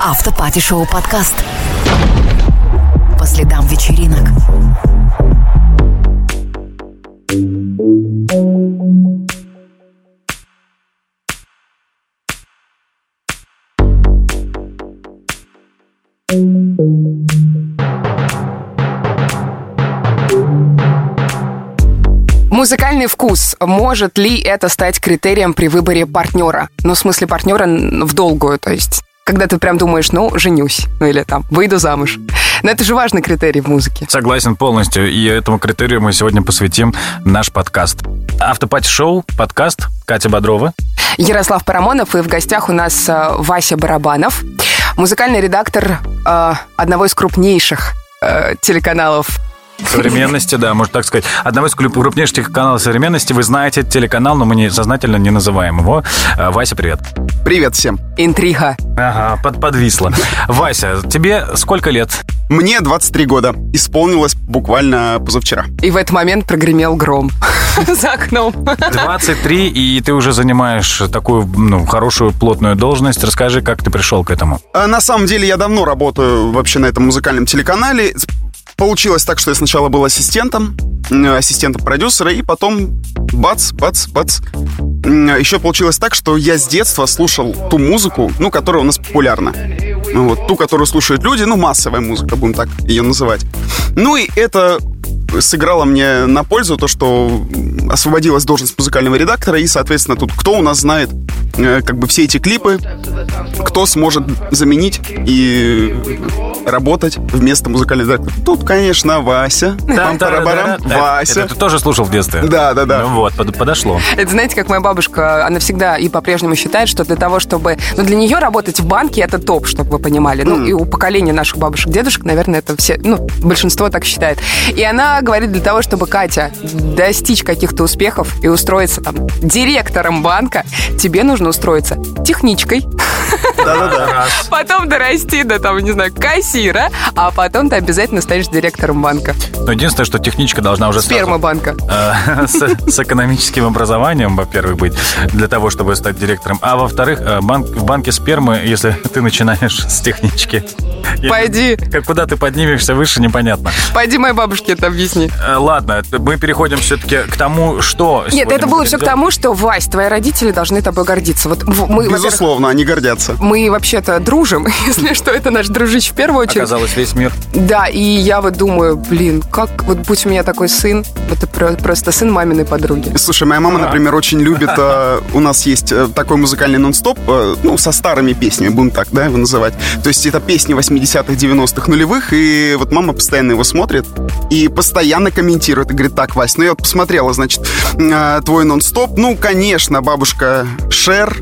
Автопати-шоу подкаст. По следам вечеринок. Музыкальный вкус. Может ли это стать критерием при выборе партнера? Ну, в смысле партнера в долгую, то есть когда ты прям думаешь, ну, женюсь, ну или там, выйду замуж. Но это же важный критерий в музыке. Согласен полностью, и этому критерию мы сегодня посвятим наш подкаст. Автопати-шоу, подкаст, Катя Бодрова. Ярослав Парамонов, и в гостях у нас э, Вася Барабанов, музыкальный редактор э, одного из крупнейших э, телеканалов Современности, да, можно так сказать. Одного из крупнейших каналов современности. Вы знаете телеканал, но мы не, сознательно не называем его. Э, Вася, привет. Привет всем. Интрига. Ага, под, подвисла. Вася, тебе сколько лет? Мне 23 года. Исполнилось буквально позавчера. И в этот момент прогремел гром за окном. 23, и ты уже занимаешь такую ну, хорошую плотную должность. Расскажи, как ты пришел к этому. А, на самом деле я давно работаю вообще на этом музыкальном телеканале. Получилось так, что я сначала был ассистентом, ассистентом продюсера, и потом бац, бац, бац. Еще получилось так, что я с детства слушал ту музыку, ну, которая у нас популярна. Вот, ту, которую слушают люди, ну, массовая музыка, будем так ее называть. Ну, и это сыграло мне на пользу то, что освободилась должность музыкального редактора, и, соответственно, тут кто у нас знает э, как бы все эти клипы, кто сможет заменить и работать вместо музыкального редактора. Тут, конечно, Вася. Там барабарам Вася. Это ты тоже слушал в детстве? Да, да, да. Ну вот, подошло. Это знаете, как моя бабушка, она всегда и по-прежнему считает, что для того, чтобы... Ну, для нее работать в банке это топ, чтобы вы понимали. Ну, и у поколения наших бабушек, дедушек, наверное, это все... Ну, большинство так считает. И она говорит, для того, чтобы Катя достичь каких-то успехов и устроиться там директором банка, тебе нужно устроиться техничкой. Да-да-да. Потом дорасти до, там, не знаю, кассира, а потом ты обязательно станешь директором банка. Но единственное, что техничка должна уже Сперма банка. Э, с, экономическим образованием, во-первых, быть, для того, чтобы стать директором. А во-вторых, э, в банке спермы, если ты начинаешь с технички... Пойди. Как куда ты поднимешься выше, непонятно. Пойди моей бабушке это объясни. Э, ладно, мы переходим все-таки к тому, что... Нет, это было все к тому, что, Вась, твои родители должны тобой гордиться. Вот мы, Безусловно, они гордятся. Мы вообще-то дружим, если что, это наш дружище в первую очередь. Оказалось, весь мир. Да, и я вот думаю, блин, как вот будь у меня такой сын, это просто сын маминой подруги. Слушай, моя мама, например, очень любит, э, у нас есть э, такой музыкальный нон-стоп, э, ну, со старыми песнями, будем так, да, его называть. То есть это песни 80-х, 90-х, нулевых, и вот мама постоянно его смотрит и постоянно комментирует, и говорит, так, Вась, ну я вот посмотрела, значит, твой нон-стоп, ну, конечно, бабушка Шер,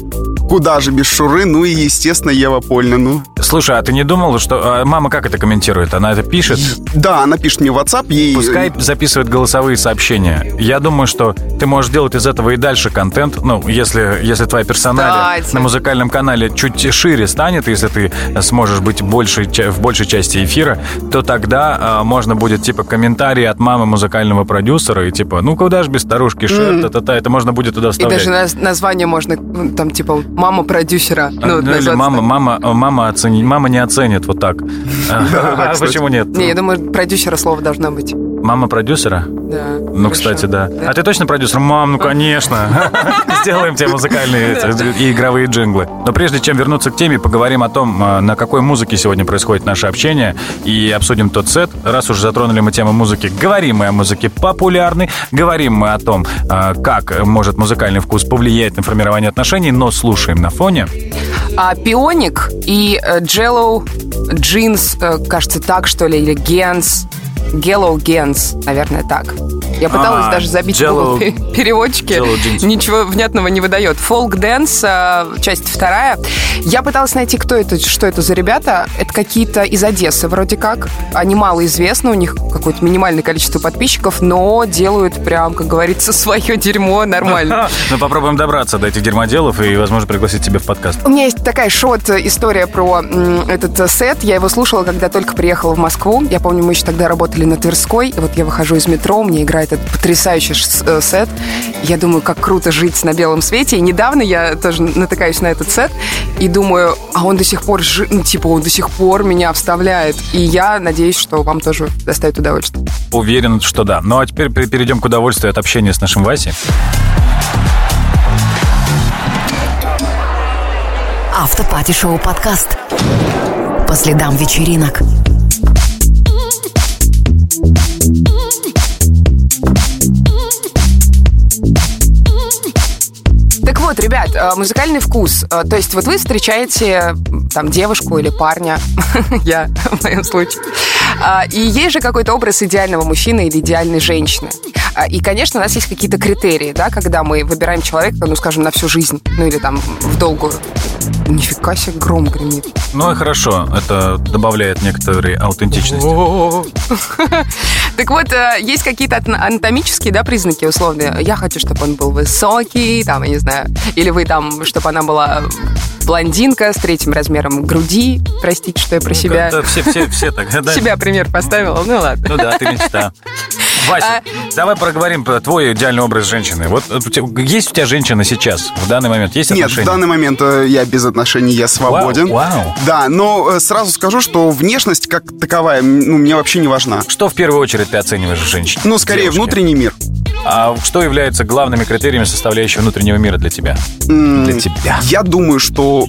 Куда же без Шуры? Ну и, естественно, Ева Польна. Ну. Слушай, а ты не думал, что... А мама как это комментирует? Она это пишет? Да, она пишет мне в WhatsApp. Ей... Пускай записывает голосовые сообщения. Я думаю, что ты можешь делать из этого и дальше контент. Ну, если, если твоя персоналия Кстати. на музыкальном канале чуть шире станет, если ты сможешь быть больше, в большей части эфира, то тогда а, можно будет, типа, комментарии от мамы музыкального продюсера и, типа, ну, куда же без старушки шер, mm. та-та-та, это можно будет туда вставлять. И даже название можно, ну, там, типа, мама продюсера. Ну, ну или мама, мама, мама, оцени, мама не оценит вот так. А почему нет? Не, я думаю, продюсера слово должно быть. Мама продюсера? Да. Ну, кстати, да. А ты точно продюсер? Мам, ну, конечно. Сделаем тебе музыкальные и игровые джинглы. Но прежде чем вернуться к теме, поговорим о том, а, на какой музыке сегодня происходит наше общение, и обсудим тот сет. Раз уж затронули мы тему музыки, говорим мы о музыке популярной, говорим мы о том, а, как может музыкальный вкус повлиять на формирование отношений, но слушаем на фоне. А, Пионик и Джеллоу Джинс, э, кажется, так, что ли, или Генс, Gellow Gens, наверное, так. Я пыталась а, даже забить Jello, переводчики. Ничего внятного не выдает. Folk Dance, а, часть вторая. Я пыталась найти, кто это, что это за ребята. Это какие-то из Одессы вроде как. Они мало известны, у них какое-то минимальное количество подписчиков, но делают прям, как говорится, свое дерьмо нормально. Ну, попробуем добраться до этих дерьмоделов и, возможно, пригласить тебя в подкаст. У меня есть такая шот-история про этот сет. Я его слушала, когда только приехала в Москву. Я помню, мы еще тогда работали на Тверской. И вот я выхожу из метро, мне играет этот потрясающий э, сет. Я думаю, как круто жить на белом свете. И недавно я тоже натыкаюсь на этот сет и думаю, а он до сих пор, жи... ну, типа, он до сих пор меня вставляет. И я надеюсь, что вам тоже доставит удовольствие. Уверен, что да. Ну а теперь перейдем к удовольствию от общения с нашим Васей. Автопати-шоу подкаст. По следам вечеринок. Ребят, э, музыкальный вкус. Э, то есть вот вы встречаете там девушку или парня, я в моем случае, а, и есть же какой-то образ идеального мужчины или идеальной женщины. А, и, конечно, у нас есть какие-то критерии, да, когда мы выбираем человека, ну, скажем, на всю жизнь, ну, или там в долгую. Нифига себе гром гремит. Ну и хорошо, это добавляет некоторой аутентичности. Так вот, э, есть какие-то анатомические, да, признаки условные. Я хочу, чтобы он был высокий, там, я не знаю, или вы там, чтобы она была блондинка с третьим размером груди. Простите, что я про себя... Все, все, все так. Себя пример поставила, ну ладно. Ну да, ты мечта. Вася, а... давай проговорим про твой идеальный образ женщины. Вот есть у тебя женщина сейчас, в данный момент? Есть отношения? Нет, в данный момент э, я без отношений, я свободен. Вау, вау. Да, но э, сразу скажу, что внешность как таковая ну, мне вообще не важна. Что в первую очередь ты оцениваешь в женщине? Ну, скорее, девушке? внутренний мир. А что является главными критериями составляющего внутреннего мира для тебя? Mm, для тебя. Я думаю, что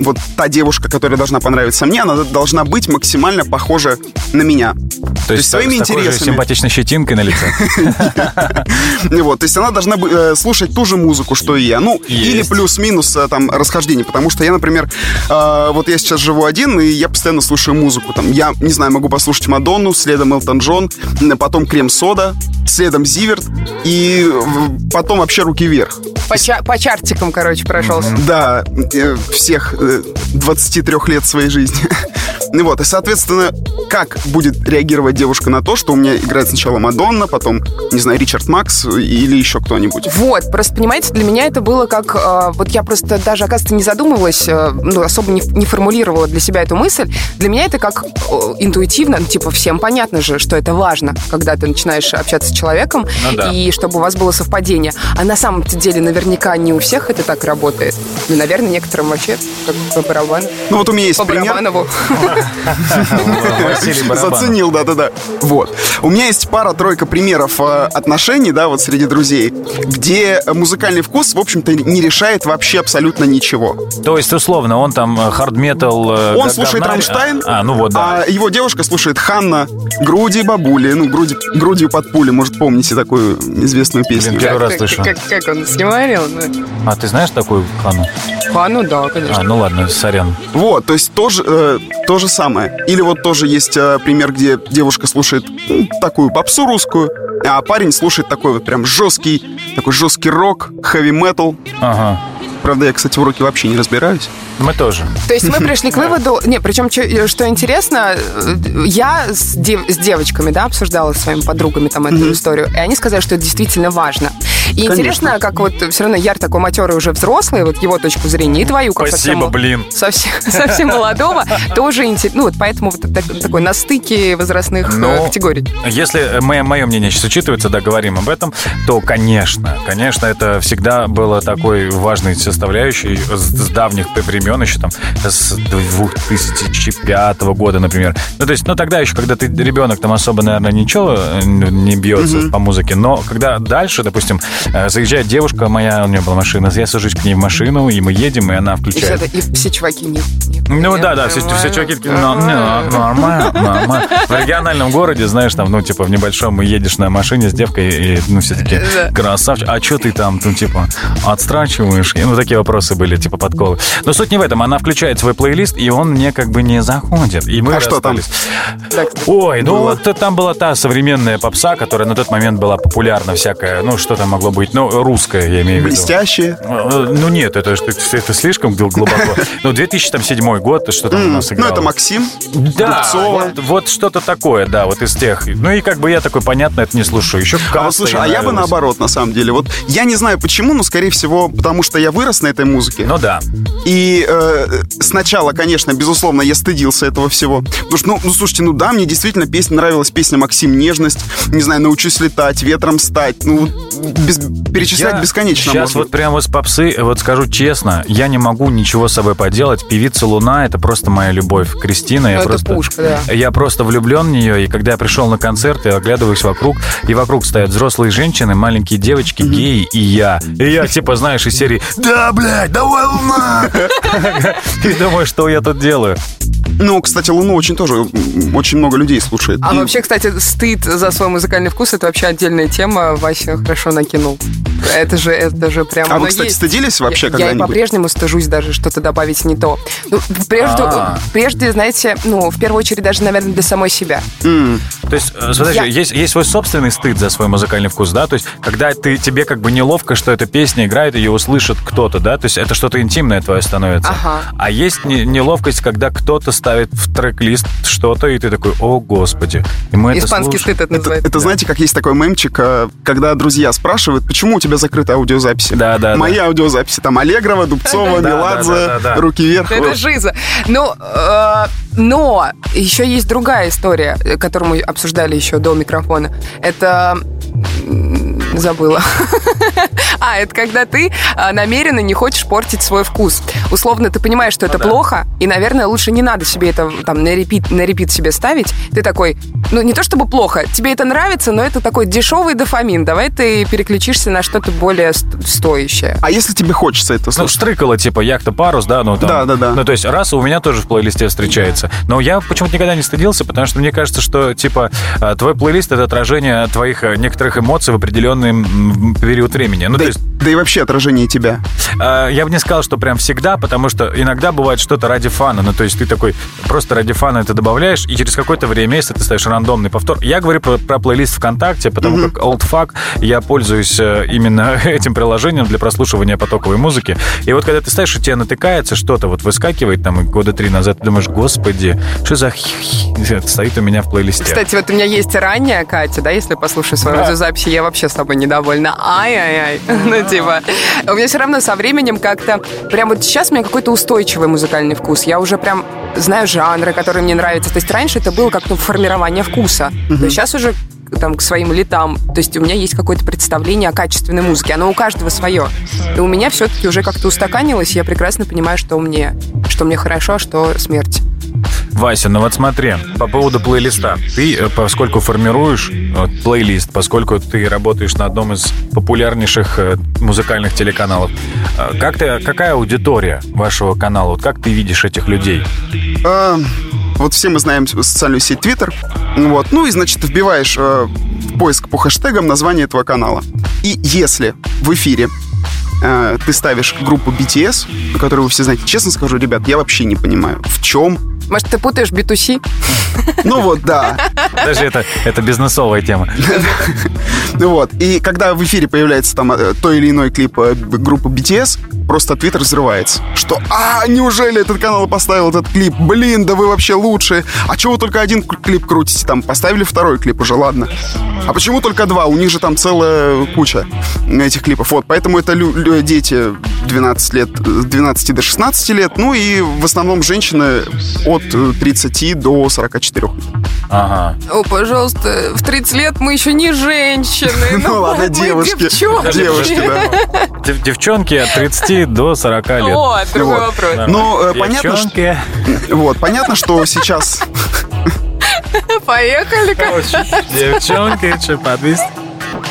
вот та девушка, которая должна понравиться мне, она должна быть максимально похожа на меня. То, то есть, своими с интересами. Же симпатичной щетинкой на лице. Вот, то есть она должна э, слушать ту же музыку, что и я. Ну, или плюс-минус э, там расхождение. Потому что я, например, э, вот я сейчас живу один, и я постоянно слушаю музыку. Там, я, не знаю, могу послушать Мадонну, следом Элтон Джон, потом Крем-сода, следом Зиверт, и потом вообще руки вверх. По, ча- по чартикам, короче, прошелся. Да, всех 23 лет своей жизни. Ну вот, и, соответственно, как будет реагировать девушка на то, что у меня играет сначала Мадонна, потом, не знаю, Ричард Макс или еще кто-нибудь? Вот, просто, понимаете, для меня это было как... Э, вот я просто даже, оказывается, не задумывалась, э, ну, особо не, не формулировала для себя эту мысль. Для меня это как э, интуитивно, ну, типа, всем понятно же, что это важно, когда ты начинаешь общаться с человеком, ну, да. и чтобы у вас было совпадение. А на самом деле наверняка не у всех это так работает. Ну, наверное, некоторым вообще, как по барабану. Ну, вот у меня есть по пример. Барабанову. Заценил, да-да-да. Вот. У меня есть пара-тройка примеров э, отношений, да, вот среди друзей, где музыкальный вкус, в общем-то, не решает вообще абсолютно ничего. То есть, условно, он там хард-метал... Э, он слушает Рамштайн, а, ну вот, да. а его девушка слушает Ханна, Груди бабули, ну, груди, грудью под пули, может, помните такую известную песню. Блин, первый раз слышу. Как, как он снимарил? А ты знаешь такую Ханну? Ханну, да, конечно. А, ну ладно, сорян. Вот, то есть тоже, э, то же самое. Или вот тоже есть э, пример, где девушка слушает ну, такую попсу русскую, а парень слушает такой вот прям жесткий, такой жесткий рок, хэви-метал. Ага. Правда, я, кстати, в уроке вообще не разбираюсь. Мы тоже. То есть мы пришли к выводу... Не, причем, что интересно, я с, дев, с девочками, да, обсуждала с своими подругами там эту mm-hmm. историю, и они сказали, что это действительно важно. И Конечно. интересно, как вот все равно Яр такой матерый уже взрослый, вот его точку зрения, и твою, как Спасибо, совсем, блин. Совсем, совсем молодого, тоже интересно. Ну, вот поэтому вот такой на стыке возрастных э, Но категорий. Если мое, мое мнение сейчас учитывается, да, говорим об этом, то, конечно, конечно, это всегда было такой важной составляющей с, с давних времен, еще там, с 2005 года, например. Ну, то есть, ну, тогда еще, когда ты ребенок, там особо, наверное, ничего э, не бьется mm-hmm. по музыке, но когда дальше, допустим, Э, заезжает девушка моя, у нее была машина, я сажусь к ней в машину, и мы едем, и она включает. И, все, и все чуваки не, не Ну да, да, все, все чуваки такие, ну, нормально, нормально. В региональном городе, знаешь, там, ну, типа, в небольшом едешь на машине с девкой, и, ну, все таки красавчик, а что ты там, ну, типа, отстрачиваешь? И, ну, такие вопросы были, типа, подколы. Но суть не в этом, она включает свой плейлист, и он мне как бы не заходит. И мы а что там? Ой, ну, вот там была та современная попса, которая на тот момент была популярна всякая, ну, что там могу могло быть? Ну, русское, я имею в виду. Блестящее? Ну, нет, это, это слишком глубоко. Ну, 2007 год, что там у нас играло. Ну, это Максим, Да, вот, вот что-то такое, да, вот из тех. Ну, и как бы я такой, понятно, это не слушаю. Еще а вот, слушай, а я бы наоборот, на самом деле. Вот я не знаю почему, но, скорее всего, потому что я вырос на этой музыке. Ну, да. И э, сначала, конечно, безусловно, я стыдился этого всего. Потому что, ну, ну, слушайте, ну да, мне действительно песня нравилась, песня «Максим. Нежность», не знаю, «Научусь летать», «Ветром стать». Ну, без, перечислять я бесконечно Сейчас можно. вот прямо с попсы, вот скажу честно, я не могу ничего с собой поделать. Певица Луна — это просто моя любовь. Кристина, я ну, просто... пушка, да. Я просто влюблен в нее, и когда я пришел на концерт, я оглядываюсь вокруг, и вокруг стоят взрослые женщины, маленькие девочки, mm-hmm. геи и я. И я, типа, знаешь, из серии «Да, блядь, давай, Луна!» И думаю, что я тут делаю. Ну, кстати, Луну очень тоже очень много людей слушает. А и... вообще, кстати, стыд за свой музыкальный вкус это вообще отдельная тема. Вася хорошо накинул. Это же, это же прям. А вы, кстати, есть. стыдились вообще когда-нибудь? Я по-прежнему стыжусь даже что-то добавить не то. Ну, прежде, А-а-а. прежде, знаете, ну, в первую очередь даже, наверное, для самой себя. Mm. То есть, э, смотри, я... есть, есть свой собственный стыд за свой музыкальный вкус, да? То есть, когда ты, тебе как бы неловко, что эта песня играет, ее услышит кто-то, да? То есть, это что-то интимное твое становится. Ага. А есть не, неловкость, когда кто-то ставит в трек-лист что-то, и ты такой, о, господи. И мы Испанский это стыд это называется. Это, это знаете, как есть такой мемчик, э, когда друзья спрашивают, почему у тебя закрыты аудиозаписи? Да, да. Мои да. аудиозаписи, там Аллегрова, Дубцова, Меладзе, руки вверх. Это жиза. Ну, э, но еще есть другая история, которую мы обсуждали еще до микрофона. Это забыла. а, это когда ты а, намеренно не хочешь портить свой вкус. Условно, ты понимаешь, что это ну, плохо, и, наверное, лучше не надо себе это там на репит, на репит себе ставить. Ты такой, ну, не то чтобы плохо, тебе это нравится, но это такой дешевый дофамин. Давай ты переключишься на что-то более стоящее. А если тебе хочется это ну, слушать? Ну, штрыкало, типа, яхта парус, да? Ну, там, да, да, да. Ну, то есть, раз у меня тоже в плейлисте встречается. Но я почему-то никогда не стыдился, потому что мне кажется, что, типа, а, твой плейлист — это отражение твоих э, некоторых эмоций в определенный период времени. Ну, да, то есть... да и вообще отражение тебя. А, я бы не сказал, что прям всегда, потому что иногда бывает что-то ради фана. Ну, то есть ты такой просто ради фана это добавляешь, и через какое-то время, если ты ставишь рандомный повтор... Я говорю про, про плейлист ВКонтакте, потому mm-hmm. как OldFuck я пользуюсь э, именно этим приложением для прослушивания потоковой музыки. И вот когда ты ставишь, у тебя натыкается что-то, вот выскакивает там года три назад, ты думаешь, господи, что за стоит у меня в плейлисте. Кстати, вот у меня есть ранняя Катя, да, если послушаю свою да. запись, я вообще с тобой недовольна. Ай-ай-ай. Ну, типа, у меня все равно со временем как-то... Прям вот сейчас у меня какой-то устойчивый музыкальный вкус. Я уже прям знаю жанры, которые мне нравятся. То есть раньше это было как-то формирование вкуса. Есть сейчас уже там, к своим летам. То есть у меня есть какое-то представление о качественной музыке. Оно у каждого свое. И у меня все-таки уже как-то устаканилось. Я прекрасно понимаю, что мне, что мне хорошо, а что смерть. Вася, ну вот смотри, по поводу плейлиста. Ты, э, поскольку формируешь вот, плейлист, поскольку ты работаешь на одном из популярнейших э, музыкальных телеканалов, э, как ты, какая аудитория вашего канала? Вот как ты видишь этих людей? А, вот все мы знаем социальную сеть Twitter. Вот. Ну и, значит, вбиваешь э, в поиск по хэштегам название этого канала. И если в эфире ты ставишь группу BTS, которую вы все знаете, честно скажу, ребят, я вообще не понимаю, в чем может, ты путаешь B2C? Ну вот, да. Даже это, это бизнесовая тема. Ну вот, и когда в эфире появляется там э, то или иной клип э, группы BTS, просто Твиттер взрывается. Что, а, неужели этот канал поставил этот клип? Блин, да вы вообще лучшие. А чего вы только один клип крутите? Там поставили второй клип уже, ладно. А почему только два? У них же там целая куча этих клипов. Вот, поэтому это дети 12 лет, 12 до 16 лет, ну и в основном женщины от 30 до 44. Ага. О, пожалуйста, в 30 лет мы еще не женщины. Ну ладно, девушки. Девушки, да. Девчонки от 30 до 40 лет. О, другой вопрос. Ну, понятно, что... Вот, понятно, что сейчас... Поехали. Девчонки, что, подвести?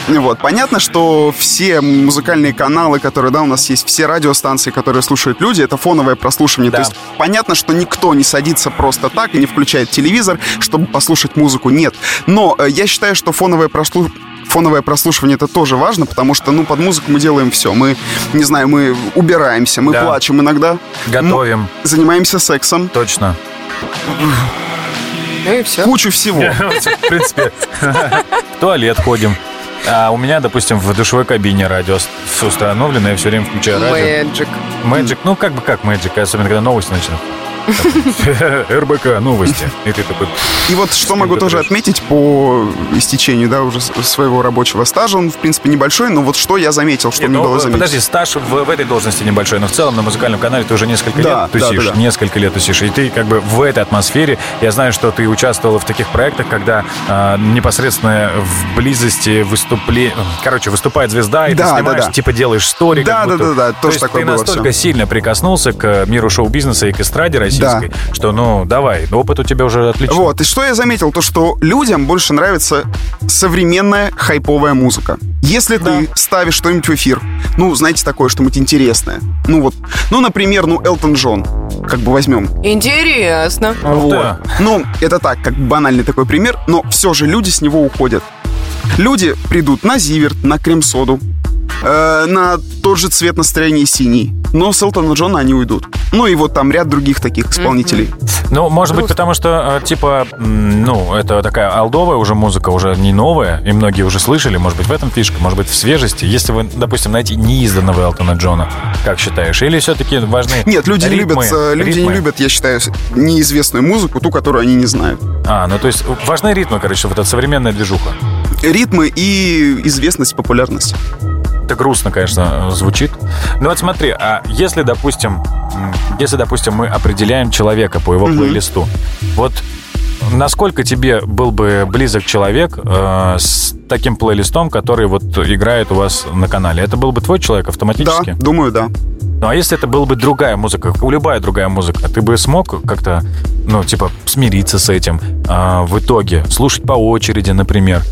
Вот. Понятно, что все музыкальные каналы, которые, да, у нас есть, все радиостанции, которые слушают люди, это фоновое прослушивание. Да. То есть понятно, что никто не садится просто так и не включает телевизор, чтобы послушать музыку. Нет. Но э, я считаю, что фоновое прослушивание фоновое прослушивание это тоже важно, потому что, ну, под музыку мы делаем все. Мы, не знаю, мы убираемся, мы да. плачем иногда. Готовим. Занимаемся сексом. Точно. Ну и все. Кучу всего. В принципе, в туалет ходим. А у меня, допустим, в душевой кабине радио установлено, я все время включаю радио. Magic. Magic, ну как бы как Magic, особенно когда новости начнут. РБК, новости. И вот что могу тоже отметить по истечению, да, уже своего рабочего стажа, он, в принципе, небольшой, но вот что я заметил, что мне ну, было заметить. Подожди, стаж в, этой должности небольшой, но в целом на музыкальном канале ты уже несколько лет тусишь, несколько лет тусишь, и ты как бы в этой атмосфере, я знаю, что ты участвовала в таких проектах, когда э, непосредственно в близости выступления, короче, выступает звезда, и ты снимаешь, типа делаешь стори, да, да, да, да, тоже такое ты настолько сильно прикоснулся к миру шоу-бизнеса и к эстраде российской, да. что, ну, давай, опыт у тебя уже отличный. Вот, и что я заметил, то что людям больше нравится современная хайповая музыка. Если да. ты ставишь что-нибудь в эфир, ну, знаете, такое что-нибудь интересное. Ну вот, ну, например, ну, Элтон Джон, как бы возьмем. Интересно. Вот. Да. Ну, это так, как банальный такой пример, но все же люди с него уходят. Люди придут на Зиверт, на крем-соду, э, на тот же цвет настроения синий. Но с Элтона Джона они уйдут. Ну и вот там ряд других таких исполнителей. Ну, может быть, потому что, э, типа, ну, это такая алдовая уже музыка, уже не новая, и многие уже слышали, может быть, в этом фишка, может быть, в свежести. Если вы, допустим, найти неизданного Элтона Джона, как считаешь? Или все-таки важны Нет, люди ритмы, не любят, люди ритмы? не любят, я считаю, неизвестную музыку, ту, которую они не знают. А, ну то есть важны ритмы, короче, вот эта современная движуха. Ритмы и известность, популярность. Это грустно, конечно, звучит. Ну вот смотри, а если, допустим, если, допустим, мы определяем человека по его mm-hmm. плейлисту, вот насколько тебе был бы близок человек э, с таким плейлистом, который вот играет у вас на канале? Это был бы твой человек автоматически? Да, думаю, да. Ну а если это была бы другая музыка, любая другая музыка, ты бы смог как-то, ну, типа, смириться с этим э, в итоге, слушать по очереди, например?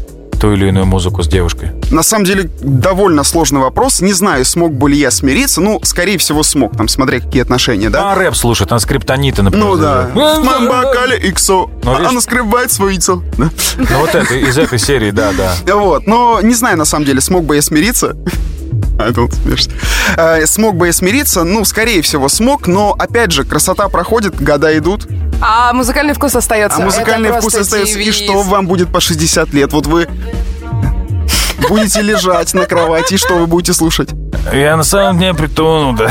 Ту или иную музыку с девушкой? На самом деле, довольно сложный вопрос. Не знаю, смог бы ли я смириться. Ну, скорее всего, смог, там, смотря какие отношения, да? А рэп слушает, там скриптониты, например. Ну да. В моем бокале иксо. Ну, Она скрывает свое яйцо. Ну вот это, из этой серии, да, да. Вот, но не знаю, на самом деле, смог бы я смириться. А, это смешно. Э, смог бы я смириться? Ну, скорее всего, смог, но, опять же, красота проходит, года идут. А музыкальный вкус остается. А музыкальный вкус остается. И что вам будет по 60 лет? Вот вы будете лежать на кровати, и что вы будете слушать? Я на самом деле притонул, да.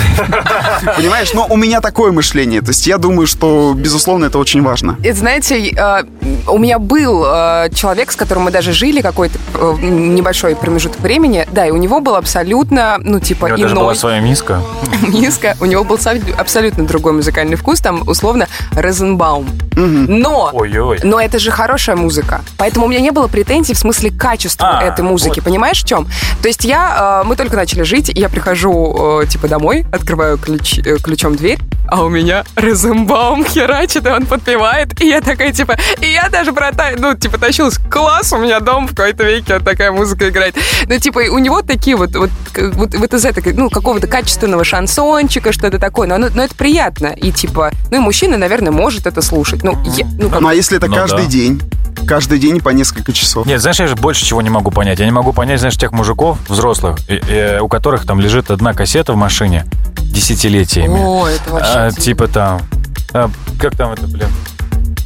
Понимаешь, но у меня такое мышление. То есть я думаю, что, безусловно, это очень важно. И знаете, э, у меня был э, человек, с которым мы даже жили какой-то э, небольшой промежуток времени. Да, и у него был абсолютно, ну, типа, у него иной... даже была своя миска. Миска. У него был абсолютно другой музыкальный вкус. Там, условно, Розенбаум. Но, Ой-ой. но это же хорошая музыка. Поэтому у меня не было претензий в смысле качества а, этой музыки. Вот. Понимаешь, в чем? То есть я, мы только начали жить, я прихожу, э, типа, домой, открываю ключ, э, ключом дверь, а у меня Розенбаум херачит, и он подпевает, и я такая, типа, и я даже братаю, ну, типа, тащилась, класс, у меня дом в какой-то веке, вот такая музыка играет. Ну, типа, у него такие вот, вот, вот, вот из этой, ну, какого-то качественного шансончика, что-то такое, но, но это приятно, и, типа, ну, и мужчина, наверное, может это слушать. Ну, я, ну, как... ну а если это ну, каждый да. день? Каждый день по несколько часов. Нет, знаешь, я же больше чего не могу понять. Я не могу понять, знаешь, тех мужиков взрослых, и, у которых там лежит одна кассета в машине десятилетиями. О, это вообще... А, типа там... А, как там это, блин?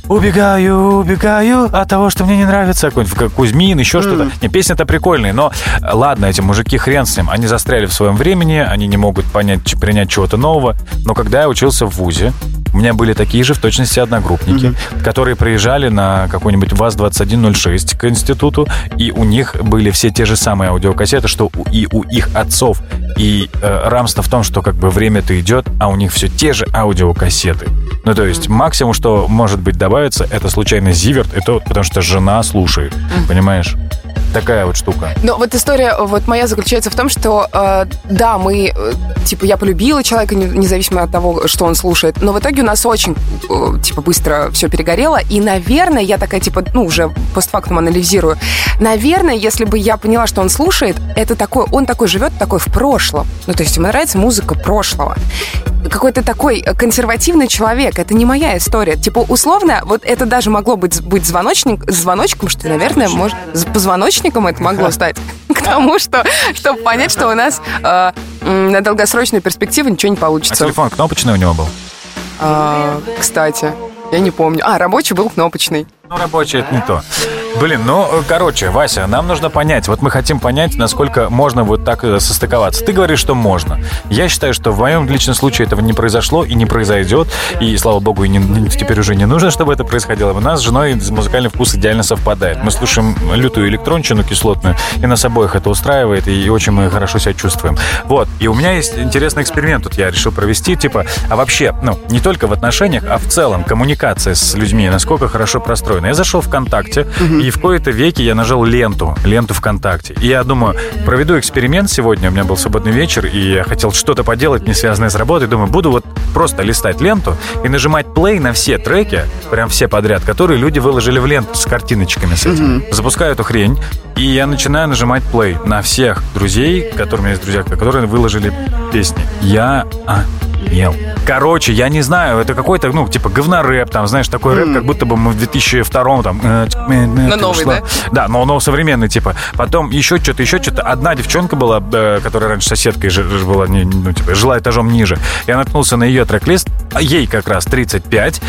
Убегаю, убегаю от того, что мне не нравится. Какой-нибудь Кузьмин, еще mm. что-то. Не, песня-то прикольная, но ладно, эти мужики хрен с ним. Они застряли в своем времени, они не могут понять, принять чего-то нового. Но когда я учился в ВУЗе, у меня были такие же в точности одногруппники, mm-hmm. которые приезжали на какой-нибудь ВАЗ-2106 к институту, и у них были все те же самые аудиокассеты, что и у их отцов. И э, рамство в том, что как бы время-то идет, а у них все те же аудиокассеты. Ну, то есть максимум, что может быть добавится, это случайно зиверт, это потому что жена слушает, понимаешь? Такая вот штука. Но вот история вот моя заключается в том, что э, да, мы, э, типа, я полюбила человека, независимо от того, что он слушает, но в итоге у нас очень, э, типа, быстро все перегорело, и, наверное, я такая, типа, ну, уже постфактум анализирую, наверное, если бы я поняла, что он слушает, это такой, он такой живет, такой в прошлом. Ну, то есть ему нравится музыка прошлого какой-то такой консервативный человек. Это не моя история. Типа, условно, вот это даже могло быть, быть звоночник, звоночком, что, наверное, может, позвоночником это могло стать. К тому, что, чтобы понять, что у нас э, на долгосрочную перспективу ничего не получится. А телефон кнопочный у него был? А, кстати, я не помню. А, рабочий был кнопочный. Ну, рабочий это не то. Блин, ну, короче, Вася, нам нужно понять. Вот мы хотим понять, насколько можно вот так э, состыковаться. Ты говоришь, что можно. Я считаю, что в моем личном случае этого не произошло и не произойдет. И, слава богу, и не, теперь уже не нужно, чтобы это происходило. У нас с женой музыкальный вкус идеально совпадает. Мы слушаем лютую электрончину кислотную, и нас обоих это устраивает, и очень мы хорошо себя чувствуем. Вот. И у меня есть интересный эксперимент тут я решил провести. Типа, а вообще, ну, не только в отношениях, а в целом коммуникация с людьми, насколько хорошо простроена. Я зашел ВКонтакте, угу. И в кои-то веки я нажал ленту, ленту ВКонтакте. И я думаю, проведу эксперимент сегодня, у меня был свободный вечер, и я хотел что-то поделать, не связанное с работой. Думаю, буду вот просто листать ленту и нажимать play на все треки, прям все подряд, которые люди выложили в ленту с картиночками с этим. Запускаю эту хрень, и я начинаю нажимать play на всех друзей, которые у меня есть друзья, которые выложили песни. Я охренел. Короче, я не знаю, это какой-то, ну, типа говнорэп, там, знаешь, такой рэп, как будто бы мы в 2002 там... Э, на новый, да? Да, но, но современный, типа. Потом еще что-то, еще что-то. Одна девчонка была, э, которая раньше соседкой была, ну, типа, жила этажом ниже. Я наткнулся на ее трек-лист, а ей как раз 35,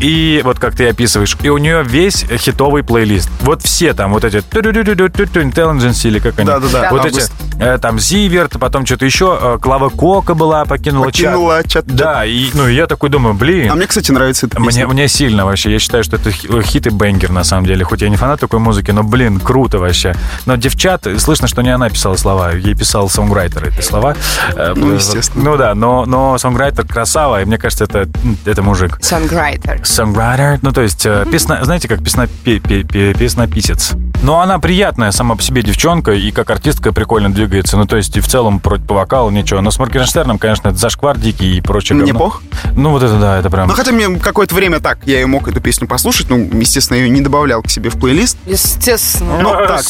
и вот как ты описываешь, и у нее весь хитовый плейлист. Вот все там, вот эти Intelligence или как они. Да-да-да. Вот эти, э, там Зиверт, потом что-то еще, Клава Кока была, покинула, покинула чат. чат. Да, и, ну, я такой думаю, блин. А мне, кстати, нравится эта песня. Мне, мне сильно вообще. Я считаю, что это хит и бенгер, на самом деле. Хоть я не фанат такой музыки, но, блин, круто вообще. Но девчат, слышно, что не она писала слова, ей писал сонграйтер эти слова. Э, ну, естественно. Ну да, но, но сонграйтер красава, и мне кажется, это, это мужик. Сонграйтер songwriter, ну, то есть mm-hmm. песна, знаете, как песна, пе, пе, пе, песнописец. Но она приятная сама по себе девчонка, и как артистка прикольно двигается. Ну, то есть и в целом против по вокалу ничего. Но с Моргенштерном, конечно, это зашквар дикий и прочее. Не бог? Ну, вот это да, это прям... Ну, хотя мне какое-то время так, я и мог эту песню послушать, ну, естественно, ее не добавлял к себе в плейлист. Естественно. Ну, так,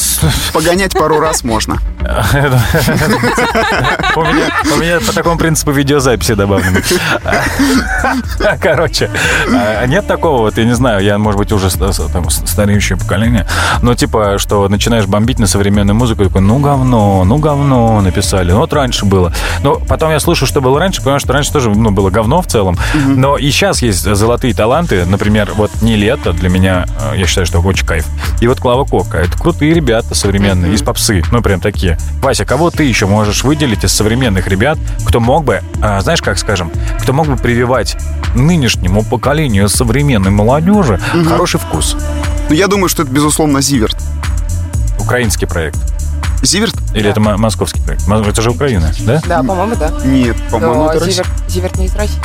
погонять пару раз можно. У меня по такому принципу видеозаписи добавлены. Короче, а нет такого вот, я не знаю, я, может быть, уже стареющее поколение, но типа, что начинаешь бомбить на современную музыку, такой, ну говно, ну говно написали. Ну вот раньше было. Но потом я слушаю, что было раньше, понимаю, что раньше тоже ну, было говно в целом. Но и сейчас есть золотые таланты. Например, вот «Не лето» для меня, э, я считаю, что очень кайф. И вот Клава Кока. Это крутые ребята современные, из попсы. Ну, прям такие. Вася, кого ты еще можешь выделить из современных ребят, кто мог бы, а, знаешь, как скажем, кто мог бы прививать нынешнему поколению современной молодежи угу. хороший вкус? Ну, я думаю, что это, безусловно, Зиверт. Украинский проект. Зиверт? Или да. это московский проект? Это же Украина, да? Да, по-моему, да. Нет, по-моему, это Зиверт, Зиверт не из России.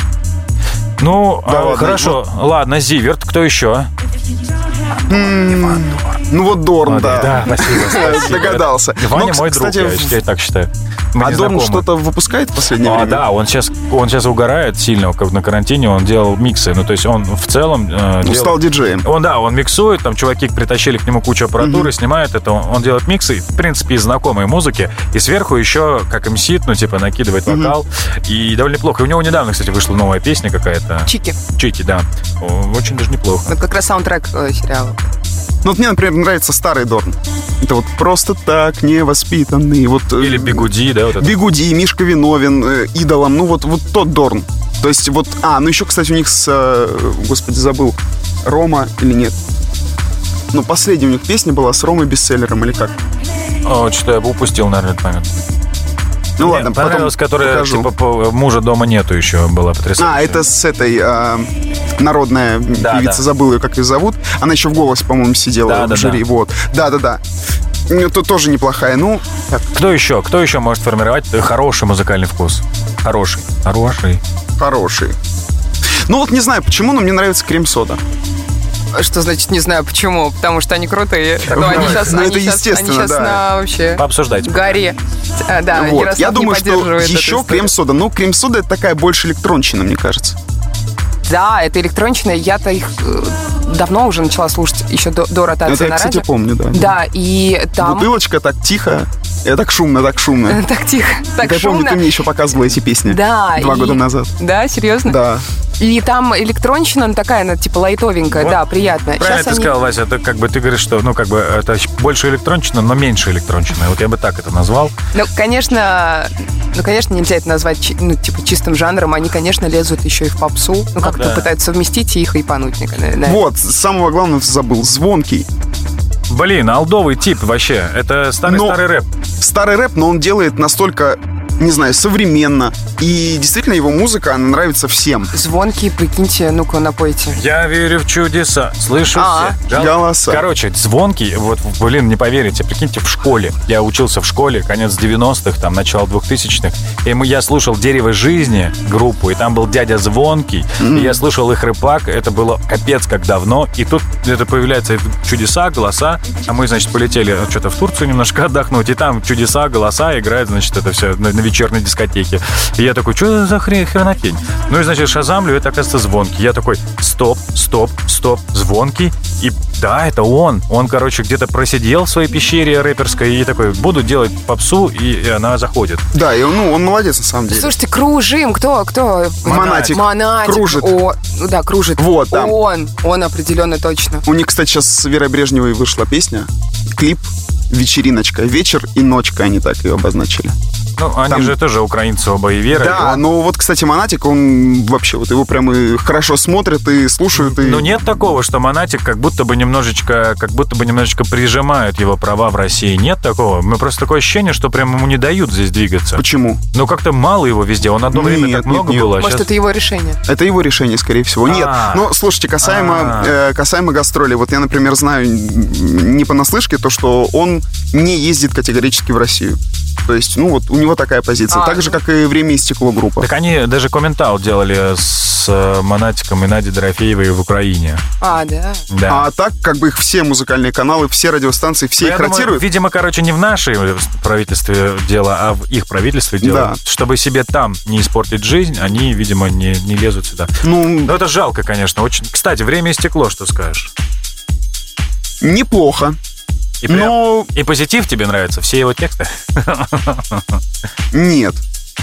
Ну, да, а, ладно, хорошо. Вот. Ладно, Зиверт. Кто еще? Ну вот Дорн, да. Да, спасибо. спасибо. Догадался. Ваня мой друг, я так считаю. А Дорн что-то выпускает в последнее а, время? Да, он сейчас, он сейчас угорает сильно, как на карантине, он делал миксы. Ну, то есть он в целом... Э, дел... Стал диджеем. Он, да, он миксует, там чуваки притащили к нему кучу аппаратуры, угу. снимает это, он, он делает миксы, в принципе, из знакомой музыки, и сверху еще, как МС, ну, типа, накидывает вокал, угу. и довольно неплохо. И у него недавно, кстати, вышла новая песня какая-то. Чики. Чики, да. Очень даже неплохо. Ну, как раз саундтрек э, сериала. Ну, вот мне, например, нравится старый Дорн. Это вот просто так невоспитанный. Вот, э, Или Бигуди, да? Вот это. Бигуди, Мишка Виновин, э, Идолом. Ну, вот, вот тот Дорн. То есть вот... А, ну еще, кстати, у них с... Э, господи, забыл. Рома или нет? Ну, последняя у них песня была с Ромой бестселлером или как? О, что-то я упустил, наверное, этот момент. Ну ладно, понравилась, которая покажу. типа мужа дома нету еще была потрясающая. А, это с этой э, народная да, певица, да. забыл ее, как ее зовут. Она еще в голосе, по-моему, сидела да, в да, жюри. Да. Вот. Да-да-да. Это тоже неплохая. Ну, так. Кто еще? Кто еще может формировать хороший музыкальный вкус? Хороший. Хороший. Хороший. Ну вот не знаю почему, но мне нравится крем-сода. Что значит не знаю почему? Потому что они крутые. Но они сейчас, ну, они это сейчас, естественно, они сейчас да. на вообще Пообсуждать. горе. А, да, вот. Я думаю, что еще крем-сода. Ну, крем-сода это такая больше электрончина, мне кажется. Да, это электрончина. Я-то их э, давно уже начала слушать, еще до, до ротации это я, на кстати, радио. помню, да. Да, и там... Бутылочка так тихо. Я так шумно, так шумно. Так тихо, так я шумно. помню, ты мне еще показывала эти песни. Да. Два и... года назад. Да, серьезно? Да. И там электронщина, она такая, она типа лайтовенькая, вот. да, приятная. Правильно Сейчас ты они... сказал, Вася, это как бы ты говоришь, что, ну, как бы это больше электронщина, но меньше электронщина. Вот я бы так это назвал. Ну, конечно, ну, конечно, нельзя это назвать, ну, типа, чистым жанром. Они, конечно, лезут еще и в попсу. Ну, как-то да. пытаются совместить и их и пануть. Вот, самого главного забыл. Звонкий. Блин, алдовый тип вообще. Это старый-старый рэп. Старый рэп, но он делает настолько не знаю, современно. И действительно, его музыка, она нравится всем. Звонкие, прикиньте, ну-ка напойте. Я верю в чудеса, слышу А. все гол- Голоса. Короче, звонкий, вот, блин, не поверите, прикиньте, в школе. Я учился в школе, конец 90-х, там, начало 2000-х. И мы, я слушал «Дерево жизни» группу, и там был дядя Звонкий. И я слушал их рэпак, это было капец как давно. И тут это появляются чудеса, голоса. А мы, значит, полетели что-то в Турцию немножко отдохнуть. И там чудеса, голоса играют, значит, это все на, на вечерней дискотеке. И я такой, что за хрен, хренотень? Ну и, значит, шазамлю, это, оказывается, звонкий. Я такой, стоп, стоп, стоп, звонкий. И да, это он. Он, короче, где-то просидел в своей пещере рэперской и такой, буду делать попсу, и, и она заходит. Да, и он, ну, он молодец на самом деле. Слушайте, кружим. Кто? Кто? Монатик. Монатик. Кружит. О, ну да, кружит. Вот, там. Он. Он определенно точно. У них, кстати, сейчас с Верой Брежневой вышла песня, клип «Вечериночка». Вечер и ночка они так ее обозначили. Ну, они Там- же тоже украинцы оба и Вера. и Да, он. но вот, кстати, Монатик, он вообще, вот его прям и хорошо смотрят и слушают. И... Ну нет такого, что Монатик как будто бы немножечко, как будто бы немножечко прижимают его права в России. Нет такого. Мы просто такое ощущение, что прям ему не дают здесь двигаться. Почему? Ну как-то мало его везде. Он одно время Нет, так много нет, нет. было, а Может, сейчас... это его решение? Это его решение, скорее всего. Нет. А. Ну, слушайте, касаемо, А. э, касаемо гастролей, вот я, например, знаю не понаслышке то, что он не ездит категорически в Россию. То есть, ну вот у него такая позиция. А, так же, ну. как и «Время и стекло» группа. Так они даже комментал делали с э, Монатиком и Надей Дорофеевой в Украине. А, да. Да. А так, как бы их все музыкальные каналы, все радиостанции, все Ну, их я думаю, ротируют. видимо, короче, не в нашей правительстве дело, а в их правительстве дело. Да. Чтобы себе там не испортить жизнь, они, видимо, не, не лезут сюда. Ну, Ну, это жалко, конечно. Очень. Кстати, время и стекло, что скажешь? неплохо. И, прям- Но и позитив тебе нравится, все его тексты? нет.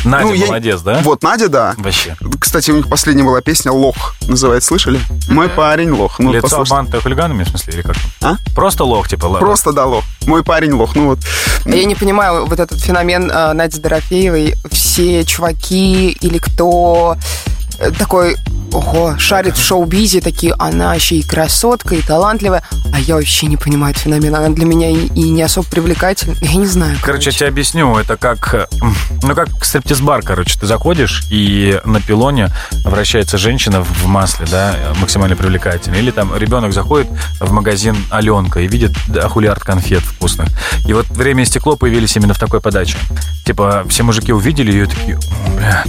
Надя Ну, я- молодец, да? Вот, Надя, да. Вообще. Кстати, у них последняя была песня «Лох» называется, слышали? «Мой парень лох». Ну, Лицо послушайте. банта хулиганами, в смысле, или как? А? Просто лох, типа, ладно. Просто, да, лох. «Мой парень лох». Ну вот. А Я не понимаю вот этот феномен э, Нади Дорофеевой. Все чуваки или кто такой, ого, шарит в шоу-бизе, такие, она еще и красотка, и талантливая. А я вообще не понимаю этот феномен. Она для меня и, и не особо привлекательна. Я не знаю. Короче, я тебе объясню, это как, э, ну, как стриптиз-бар, короче, ты заходишь, и на пилоне вращается женщина в масле, да, максимально привлекательная. Или там ребенок заходит в магазин Аленка и видит ахулиард конфет вкусных. И вот время и стекло появились именно в такой подаче. Типа, все мужики увидели ее такие, «О, бля.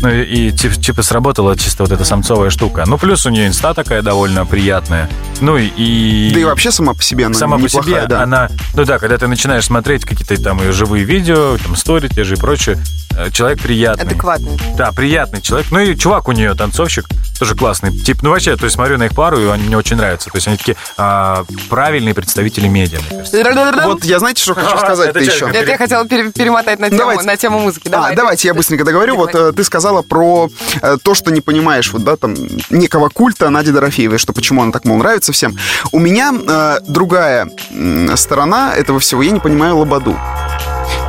Ну и, и тип- типа сработала чисто вот эта самцовая штука. Ну, плюс у нее инста такая довольно приятная. Ну и... и- Да и вообще сама по себе она Сама по неплохая, себе да. она... Ну да, когда ты начинаешь смотреть какие-то там ее живые видео, там стори те же и прочее, э, человек приятный. Адекватная. Да, приятный человек. Ну и чувак у нее, танцовщик, тоже классный. Тип, ну вообще, то есть смотрю на их пару, и они мне очень нравятся. То есть они такие а, правильные представители медиа, мне кажется. Вот я знаете, что хочу А, сказать-то это еще? Это я хотела пере- перемотать на тему, Давайте. на тему музыки. Давай. а, давайте я быстренько договорю. Вот э, ты сказала про э, то, что не понимаешь, вот, да, там, некого культа Нади Дорофеевой, что почему она так, мол, нравится всем. У меня э, другая м, сторона этого всего. Я не понимаю Лободу.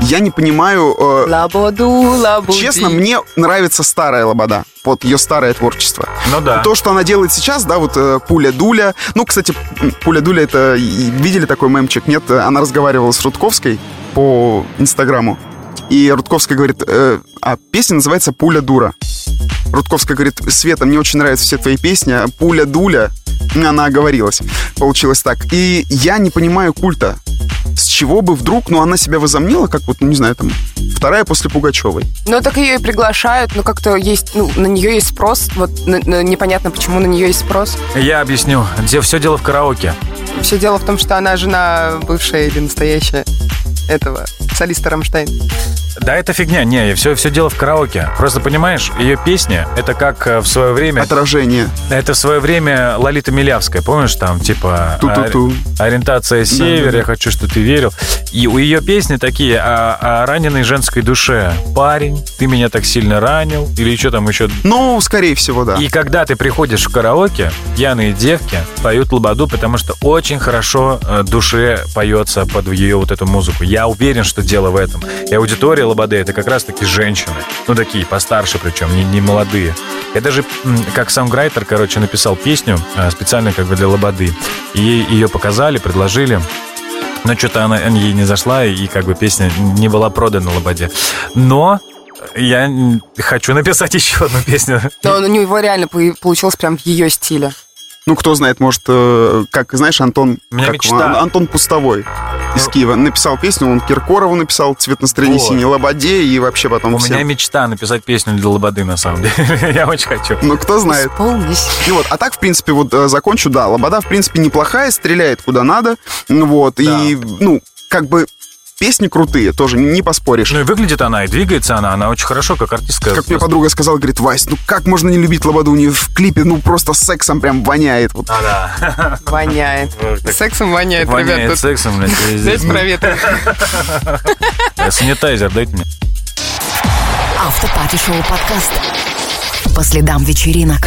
Я не понимаю... э, Лабоду, лабуди. честно, мне нравится старая Лобода. Вот ее старое творчество. Ну да. То, что она делает сейчас, да, вот э, Пуля-Дуля. Ну, кстати, м, Пуля-Дуля, это... Видели такой мемчик? Нет, она разговаривала с Рудковской по Инстаграму. И Рудковская говорит, э, а песня называется «Пуля-дура». Рудковская говорит, Света, мне очень нравятся все твои песни, а «Пуля-дуля», она оговорилась. Получилось так. И я не понимаю культа. С чего бы вдруг, ну, она себя возомнила, как вот, ну, не знаю, там, вторая после Пугачевой. Ну, так ее и приглашают, ну, как-то есть, ну, на нее есть спрос, вот на- на- непонятно, почему на нее есть спрос. Я объясню. Где все дело в караоке. Все дело в том, что она жена бывшая или настоящая этого солиста Рамштайн. Да, это фигня. Не, все, все дело в караоке. Просто понимаешь, ее песня, это как э, в свое время... Отражение. Это в свое время Лолита Милявская, помнишь, там, типа... Ту-ту-ту. ори- Ориентация север, Да-да-да. я хочу, что ты верил. И у ее песни такие о, о раненой женской душе. Парень, ты меня так сильно ранил. Или что там еще. Ну, скорее всего, да. И когда ты приходишь в караоке, пьяные девки поют лободу, потому что очень хорошо э, душе поется под ее вот эту музыку. Я уверен, что дело в этом. И аудитория лободы это как раз-таки женщины. Ну, такие, постарше причем, не, не молодые. Я даже как саунграйтер, короче, написал песню э, специально как бы для лободы. И ее показали, предложили. Но что-то она ей не зашла, и как бы песня не была продана Лободе. Но я хочу написать еще одну песню. Но у него реально получилось прям в ее стиле. Ну, кто знает, может, э, как, знаешь, Антон... У меня как, мечта. Антон Пустовой из Ну. Киева написал песню, он Киркорову написал «Цвет настроения Вот. синий», Лободе и вообще потом У всем. меня мечта написать песню для Лободы, на самом деле. Я очень хочу. Ну, кто знает. Исполнись. И вот, а так, в принципе, вот э, закончу, да, Лобода, в принципе, неплохая, стреляет куда надо, ну вот, и, ну, как бы песни крутые, тоже не поспоришь. Ну и выглядит она, и двигается она, она очень хорошо, как артистка. Как мне подруга сказала, говорит, Вась, ну как можно не любить Лободу? У нее в клипе, ну, просто сексом прям воняет. Вот. А, да. Воняет. Сексом воняет, Воняет ребят. Тут сексом, блядь. Здесь проветривать. Э, Санитайзер дайте мне. Автопати-шоу подкаст. По следам вечеринок.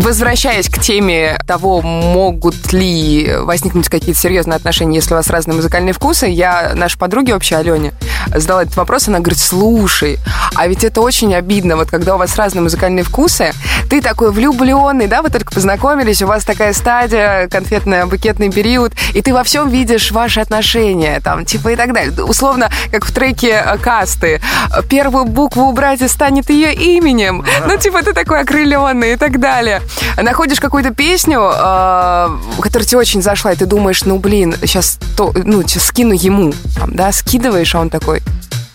Возвращаясь к теме того, могут ли возникнуть какие-то серьезные отношения, если у вас разные музыкальные вкусы, я нашей подруге вообще Алене задала этот вопрос, она говорит, слушай, а ведь это очень обидно, вот когда у вас разные музыкальные вкусы, ты такой влюбленный, да, вы только познакомились, у вас такая стадия, конфетно-букетный период, и ты во всем видишь ваши отношения, там, типа и так далее. Условно, как в треке э, «Касты», первую букву убрать и станет ее именем. Ну, типа, ты такой окрыленный и так далее. Находишь какую-то песню, э, которая тебе очень зашла, и ты думаешь, ну, блин, сейчас, то, ну, сейчас скину ему, да, скидываешь, а он такой,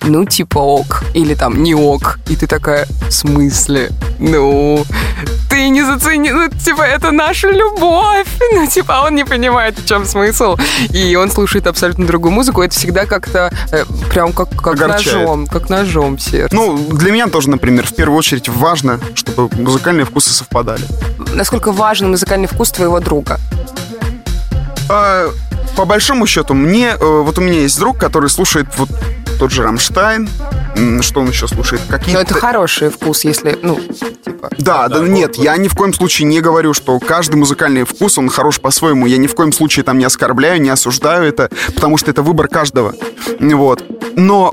ну, типа ок, или там не ок. И ты такая, в смысле? Ну, ты не заценил, ну, типа, это наша любовь. Ну, типа, а он не понимает, в чем смысл. И он слушает абсолютно другую музыку. Это всегда как-то э, прям как, как Огорчает. ножом, как ножом в сердце. Ну, для меня тоже, например, в первую очередь важно, чтобы музыкальные вкусы совпадали. Насколько важен музыкальный вкус твоего друга? А, по большому счету, мне, э, вот у меня есть друг, который слушает вот тот же Рамштайн, что он еще слушает? Но Какие-то... Ну, это хороший вкус, если, ну, типа... Да, да, нет, я ни в коем случае не говорю, что каждый музыкальный вкус, он хорош по-своему. Я ни в коем случае там не оскорбляю, не осуждаю это, потому что это выбор каждого. Вот. Но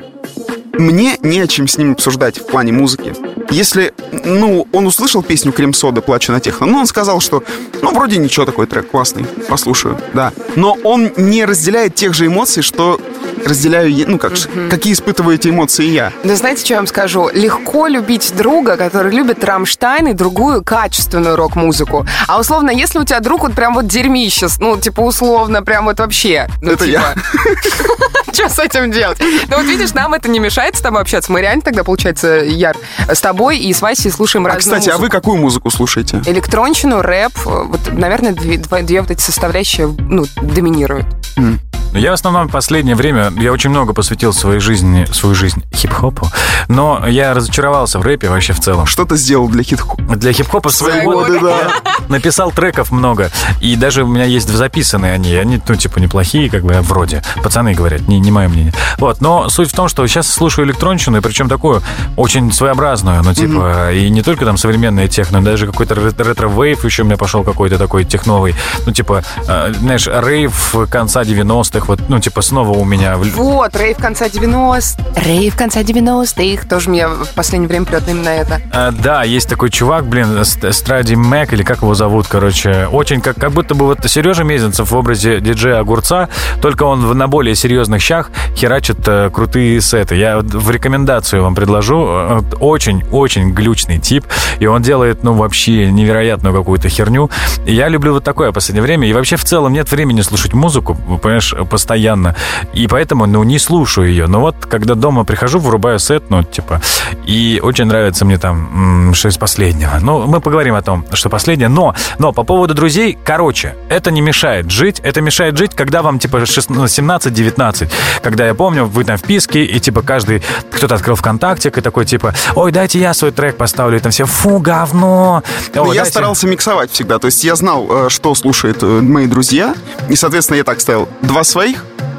мне не о чем с ним обсуждать в плане музыки. Если, ну, он услышал песню «Крем сода, плачу на техно», ну, он сказал, что, ну, вроде ничего, такой трек классный, послушаю, да. Но он не разделяет тех же эмоций, что разделяю, я- ну, как, ж- какие испытываю эти эмоции я. Да знаете, что я вам скажу? Легко любить друга, который любит Рамштайн и другую качественную рок-музыку. А условно, если у тебя друг вот прям вот дерьмище, ну, типа, условно, прям вот вообще. Ну, Это я. Что с этим делать? Ну, вот видишь, нам это не мешает с тобой общаться. Мы реально тогда, получается, Яр, с тобой и с Васей слушаем А, разную кстати, а вы музыку. какую музыку слушаете? Электронщину, рэп, вот, наверное, две, две вот эти составляющие, ну, доминируют. Ну, Я в основном в последнее время, я очень много посвятил своей жизни, свою жизнь хип-хопу, но я разочаровался в рэпе вообще в целом. Что ты сделал для хит Для хип-хопа годы годы, да. написал треков много. И даже у меня есть записанные они. Они, ну, типа, неплохие, как бы, вроде. Пацаны говорят, не, не мое мнение. Вот, но суть в том, что сейчас слушаю электронщину, и причем такую очень своеобразную, ну, типа, и не только там современные техно, но даже какой-то ре- ретро-вейв еще у меня пошел какой-то такой техновый. Ну, типа, э, знаешь, рейв конца 90-х, вот, ну, типа, снова у меня... Вот, рейв конца 90 Рейв конца 90-х. Тоже мне в последнее время прет именно это. А, да, есть такой чувак, блин, Ст- Стради Мэк, или как его зовут, короче. Очень как, как будто бы вот Сережа Мезенцев в образе диджея Огурца, только он на более серьезных щах херачит э, крутые сеты. Я в рекомендацию вам предложу. Э, Очень-очень глючный тип, и он делает, ну, вообще невероятную какую-то херню. И я люблю вот такое в последнее время, и вообще в целом нет времени слушать музыку, понимаешь, постоянно. И поэтому, ну, не слушаю ее. Но вот, когда дома прихожу, вырубаю сет, ну, типа, и очень нравится мне там, что из последнего. Ну, мы поговорим о том, что последнее. Но, но по поводу друзей, короче, это не мешает жить. Это мешает жить, когда вам, типа, 17-19. Когда я помню, вы там в писке, и, типа, каждый, кто-то открыл ВКонтакте, и такой, типа, ой, дайте я свой трек поставлю, и там все, фу, говно. Ну, Ой, я дайте- старался миксовать всегда. То есть я знал, э, что слушают э, мои друзья. И, соответственно, я так ставил. Два своих.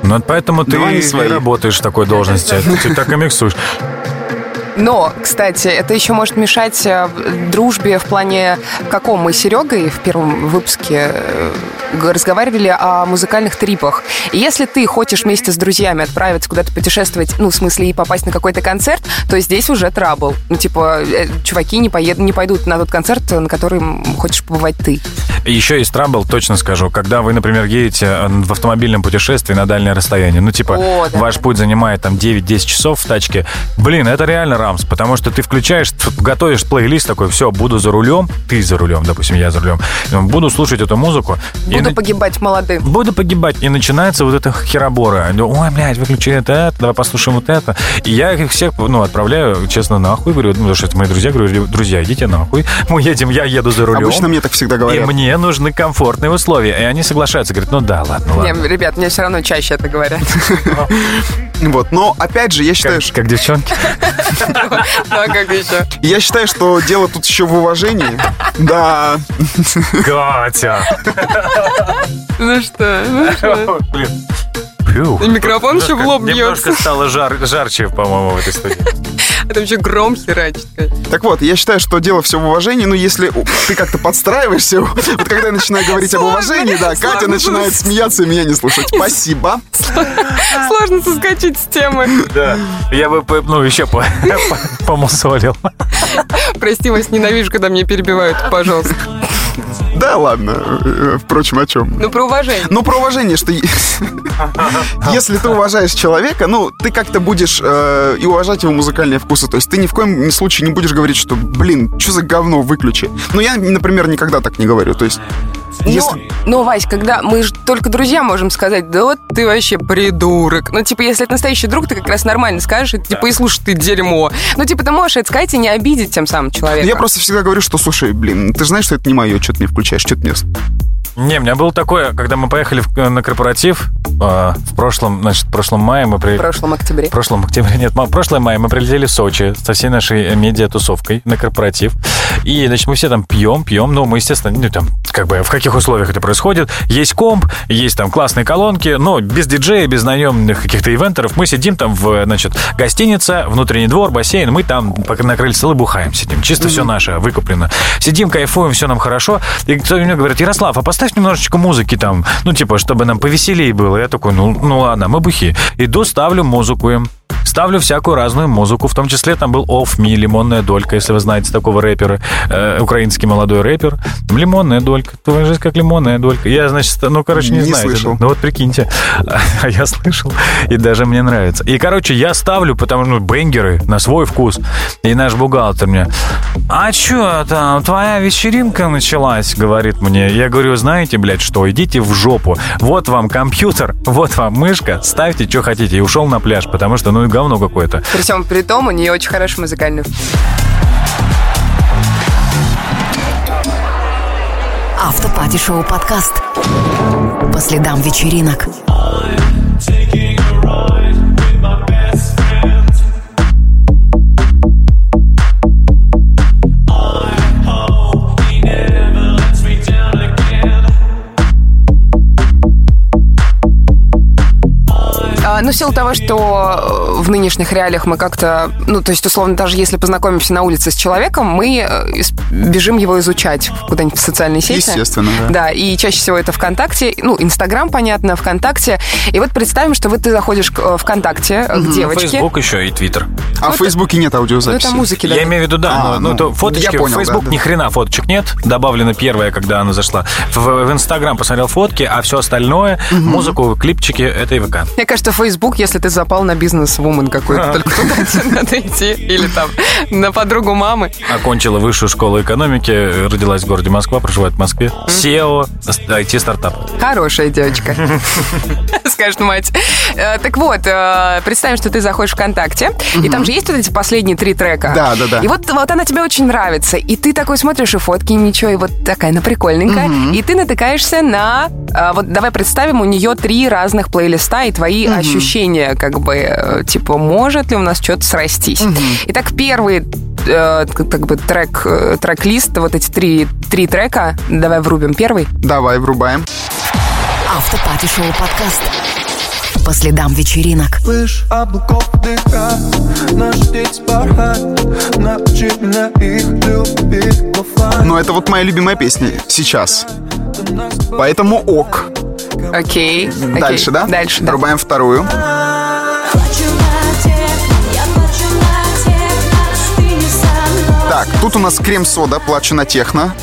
Ну, вот поэтому ты не своих. работаешь в такой должности. Ты так и миксуешь. Но, кстати, это еще может мешать э, дружбе в плане каком мы с Серегой в первом выпуске э, разговаривали о музыкальных трипах. И если ты хочешь вместе с друзьями отправиться куда-то путешествовать, ну, в смысле, и попасть на какой-то концерт, то здесь уже трабл. Ну, типа, э, чуваки не, поед... не пойдут на тот концерт, на который хочешь побывать ты. Еще есть трабл, точно скажу, когда вы, например, едете в автомобильном путешествии на дальнее расстояние. Ну, типа, О, да, ваш путь занимает там 9-10 часов в тачке. Блин, это реально рамс, потому что ты включаешь, готовишь плейлист такой, все, буду за рулем, ты за рулем, допустим, я за рулем, буду слушать эту музыку. Буду и, погибать молодым. Буду погибать. И начинается вот эта херобора. Ой, блядь, выключи это, это, давай послушаем вот это. И я их всех, ну, отправляю, честно, нахуй, говорю, ну, потому что это мои друзья, говорю, друзья, идите нахуй. Мы едем, я еду за рулем. Обычно мне так всегда говорят. И мне нужны комфортные условия. И они соглашаются, говорят, ну да, ладно, ладно. Не, ребят, мне все равно чаще это говорят. Вот, но опять же, я считаю, как, как девчонки. Да, как еще. Я считаю, что дело тут еще в уважении. Да. Катя. Ну что, ну что? И микрофон еще в лоб бьется. Немножко стало жар, жарче, по-моему, в этой студии. Это вообще гром херачит. Так вот, я считаю, что дело все в уважении, но если ты как-то подстраиваешься, вот когда я начинаю говорить об уважении, да, Катя начинает смеяться и меня не слушать. Спасибо. Сложно соскочить с темы. Да, я бы, ну, еще помусолил. Прости, вас ненавижу, когда меня перебивают, пожалуйста. Да, ладно. Э, впрочем, о чем? Ну, про уважение. Ну, про уважение, что если ты уважаешь человека, ну, ты как-то будешь э, и уважать его музыкальные вкусы. То есть ты ни в коем случае не будешь говорить, что, блин, что за говно, выключи. Ну, я, например, никогда так не говорю. То есть если... ну, Вась, когда мы же только друзья можем сказать, да вот ты вообще придурок. Ну, типа, если это настоящий друг, ты как раз нормально скажешь, и, типа, и слушай, ты дерьмо. Ну, типа, ты можешь это сказать и не обидеть тем самым человека. Я просто всегда говорю, что, слушай, блин, ты знаешь, что это не мое, что ты не включаешь, что ты мне не, у меня было такое, когда мы поехали в, на корпоратив э, в прошлом, значит, в прошлом мае мы при... В прошлом октябре. В прошлом октябре, нет, в прошлом мае мы прилетели в Сочи со всей нашей медиа-тусовкой на корпоратив. И, значит, мы все там пьем, пьем, ну, мы, естественно, ну, там, как бы, в каких условиях это происходит. Есть комп, есть там классные колонки, но без диджея, без наемных каких-то ивентеров. Мы сидим там в, значит, гостиница, внутренний двор, бассейн, мы там на крыльце бухаем сидим. Чисто mm-hmm. все наше выкуплено. Сидим, кайфуем, все нам хорошо. И кто мне говорит, Ярослав, а поставь немножечко музыки там, ну, типа, чтобы нам повеселее было. Я такой, ну, ну ладно, мы бухи. Иду, ставлю музыку им. Ставлю всякую разную музыку, в том числе там был Off Me, Лимонная долька, если вы знаете такого рэпера, э, украинский молодой рэпер. Лимонная долька, твоя жизнь как лимонная долька. Я, значит, ну, короче, не, не знаю. Слышал. Ну, вот прикиньте. А я слышал, и даже мне нравится. И, короче, я ставлю, потому что, ну, бенгеры на свой вкус. И наш бухгалтер мне, а что там, твоя вечеринка началась, говорит мне. Я говорю, знаете, блядь, что, идите в жопу. Вот вам компьютер, вот вам мышка, ставьте, что хотите. И ушел на пляж, потому что, ну, говно какое-то. При всем при том, у нее очень хороший музыкальный Автопати-шоу подкаст. По следам вечеринок. Ну, в силу того, что э, в нынешних реалиях мы как-то, ну, то есть, условно, даже если познакомимся на улице с человеком, мы э, бежим его изучать куда-нибудь в социальные сети. Естественно, да. Да, и чаще всего это ВКонтакте, ну, Инстаграм, понятно, ВКонтакте. И вот представим, что вот ты заходишь э, ВКонтакте угу. к девочке. Фейсбук еще и Твиттер. А вот, в Фейсбуке нет аудиозаписи. Ну, это музыки, да. Я имею в виду, да, а, ну, ну, ну, фоточки. Я понял, в Фейсбук да, да. ни хрена фоточек нет. Добавлено первое, когда она зашла. В, в Инстаграм посмотрел фотки, а все остальное, угу. музыку, клипчики, это и ВК. Мне кажется, Фейсбук, если ты запал на бизнес-вумен какой-то, только туда надо идти. Или там на подругу мамы. Окончила высшую школу экономики, родилась в городе Москва, проживает в Москве. SEO, IT-стартап. Хорошая девочка. Скажет мать. Э, так вот, э, представим, что ты заходишь в ВКонтакте, и там же есть вот эти последние три трека. Да, да, да. И вот, вот она тебе очень нравится. И ты такой смотришь и фотки, ничего, и вот такая она прикольненькая. И ты натыкаешься на... Э, вот давай представим, у нее три разных плейлиста и твои ощущения, как бы, э, типа, может ли у нас что-то срастись. Угу. Итак, первый э, как бы трек, э, трек-лист, вот эти три, три трека. Давай врубим первый. Давай, врубаем. Автопати-шоу подкаст. По следам вечеринок. Слышь, облаков дыра, наш птиц порхает, научи меня их любить Но это вот моя любимая песня сейчас. Поэтому ок. Окей. окей. Дальше, да? Дальше, да. Рубаем вторую. Так, тут у нас крем-сода, плачу на техно.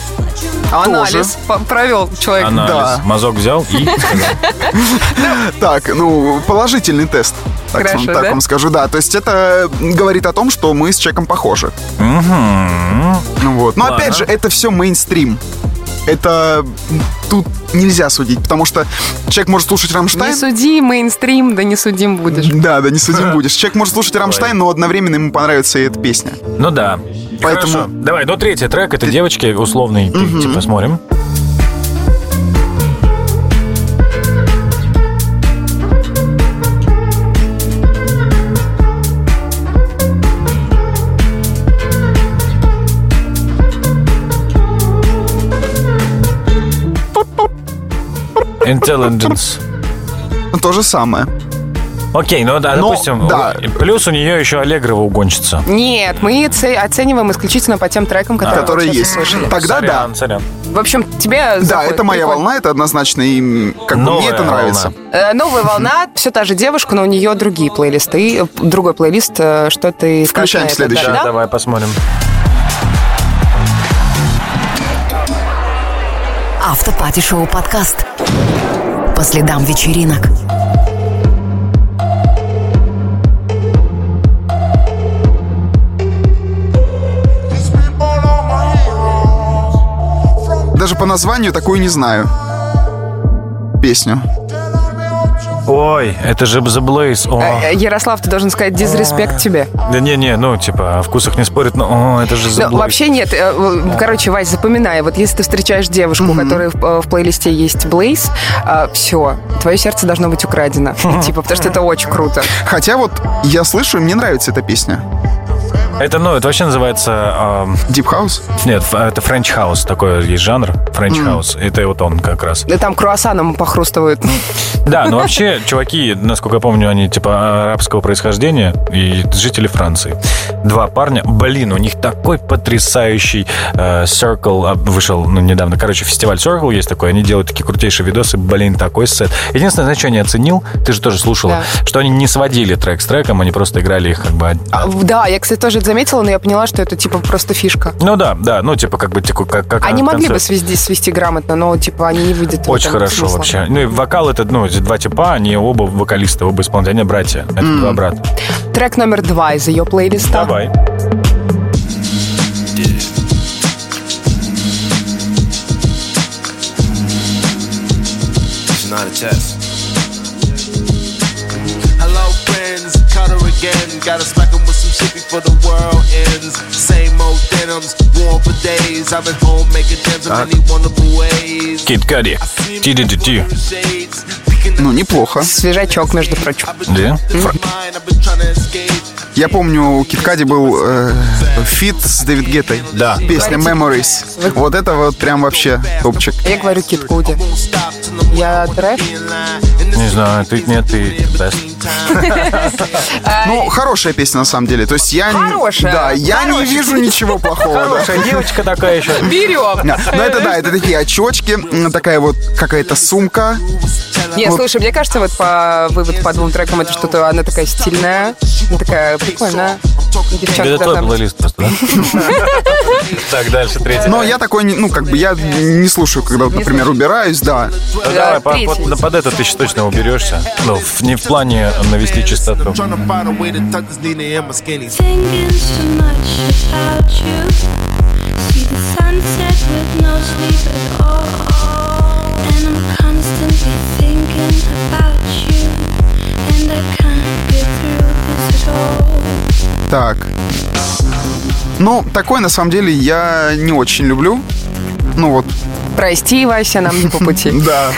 Анализ по- провел человек. Анализ. Да. Мазок взял и. Так, ну, положительный тест. Так, Хорошо, так да? вам скажу, да. То есть это говорит о том, что мы с человеком похожи. Ну вот. Но Ладно. опять же, это все мейнстрим. Это тут нельзя судить, потому что человек может слушать Не Рамштайн. суди мейнстрим, да не судим будешь. Да, да, не судим будешь. Человек может слушать Рамштайн, но одновременно ему понравится и эта песня. Ну да. Поэтому- Хорошо. Давай, ну третий трек, это девочки условный, ты, типа, смотрим. Intelligence. То же самое. Окей, ну да, Но, допустим, да. плюс у нее еще Аллегрова угонщица. Нет, мы оце- оцениваем исключительно по тем трекам, которые, Которые вот сейчас есть. услышали. Тогда сорян, сорян. В общем, тебе да. Да, заходит, это моя прикольно. волна, это однозначно, и как бы Новая мне это нравится. волна. Э, Новая волна, все та же девушка, но у нее другие плейлисты. Другой плейлист, э, что ты скажешь Включаем следующий. да? Да, Да? давай посмотрим. Автопати-шоу подкаст. По следам вечеринок. Даже по названию такую не знаю. Песню. Ой, это же The Blaze. О. Э, Ярослав, ты должен сказать дизреспект тебе. Да не-не, ну, типа, о вкусах не спорят, но о, это же The Blaze. вообще нет. Э, Короче, Вась, запоминай. Вот если ты встречаешь девушку, у которой в, э, в плейлисте есть Блейз, все, твое сердце должно быть украдено. Типа, потому что это очень круто. Хотя вот я слышу, и мне нравится эта песня. Это, ну, это вообще называется... ам, Deep House. нет, это French House, такой есть жанр. French House. Это вот он как раз. Да там круассаном похрустывают. Да, ну вообще, чуваки, насколько я помню, они типа арабского происхождения и жители Франции. Два парня, блин, у них такой потрясающий э, Circle а, вышел ну, недавно. Короче, фестиваль Circle есть такой, они делают такие крутейшие видосы, блин, такой сет. Единственное, знаешь, что я не оценил, ты же тоже слушала, Да. что они не сводили трек с треком, они просто играли их как бы... А, Да, я, кстати, тоже заметила, но я поняла, что это типа просто фишка. Ну да, да, ну типа как бы типа, как, как Они могли бы концерт. свести, свести грамотно, но типа они не видят. в Очень хорошо смысла. вообще. Ну и вокал это, ну, эти два типа, они оба вокалисты, оба исполнители, они братья. Это два брата. Трек номер два из ее плейлиста. Давай. Not a test. Hello, friends. Cutter again. Gotta smack before the world ends. Same old denims, worn for days. I've been home making gems in many wonderful ways. Кит. Shades, picking Ну, неплохо. Свежачок, между прочим. Да? mine. Я помню, у Kid Cudi был э, feat с Дэвид Геттой. Да. Песня Memories. Вот это вот прям вообще топчик. Я говорю Kid Cudi. Won't stop till I'm Я трэш. Не знаю, ты нет, ты best. Ну, хорошая песня на самом деле. То есть я... не- Хорошая. Да, я не вижу ничего плохого. Хорошая девочка такая еще. Берем. Но это да, это такие очечки, такая вот какая-то сумка. Не, слушай, мне кажется, вот по вывод по двум трекам это что-то, она такая стильная, такая прикольная. Девчонка Это твой плейлист просто, да? Так, дальше третий. Но я такой, ну, как бы, я не слушаю, когда, вот, например, убираюсь, да. Да, давай, под, это ты сейчас точно уберешься. Ну, не в плане навести чистоту. Sunset with no sleep at all. Так. Ну, такой, на самом деле, я не очень люблю. Ну, вот, Прости, Вася, нам не по пути. да.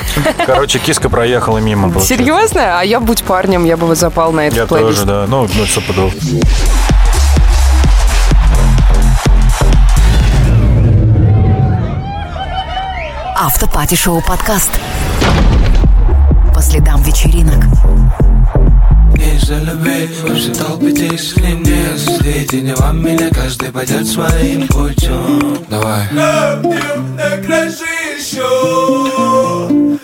Короче, киска проехала мимо. получается. Серьезно? А я будь парнем, я бы запал на этот Я плейлист. тоже, да. Ну, ну, стопудово. Автопати-шоу подкаст. По следам вечеринок. Из за любви Вообще толпитесь к ним не вам меня Каждый пойдет своим путем. Давай. Напьем до крыши еще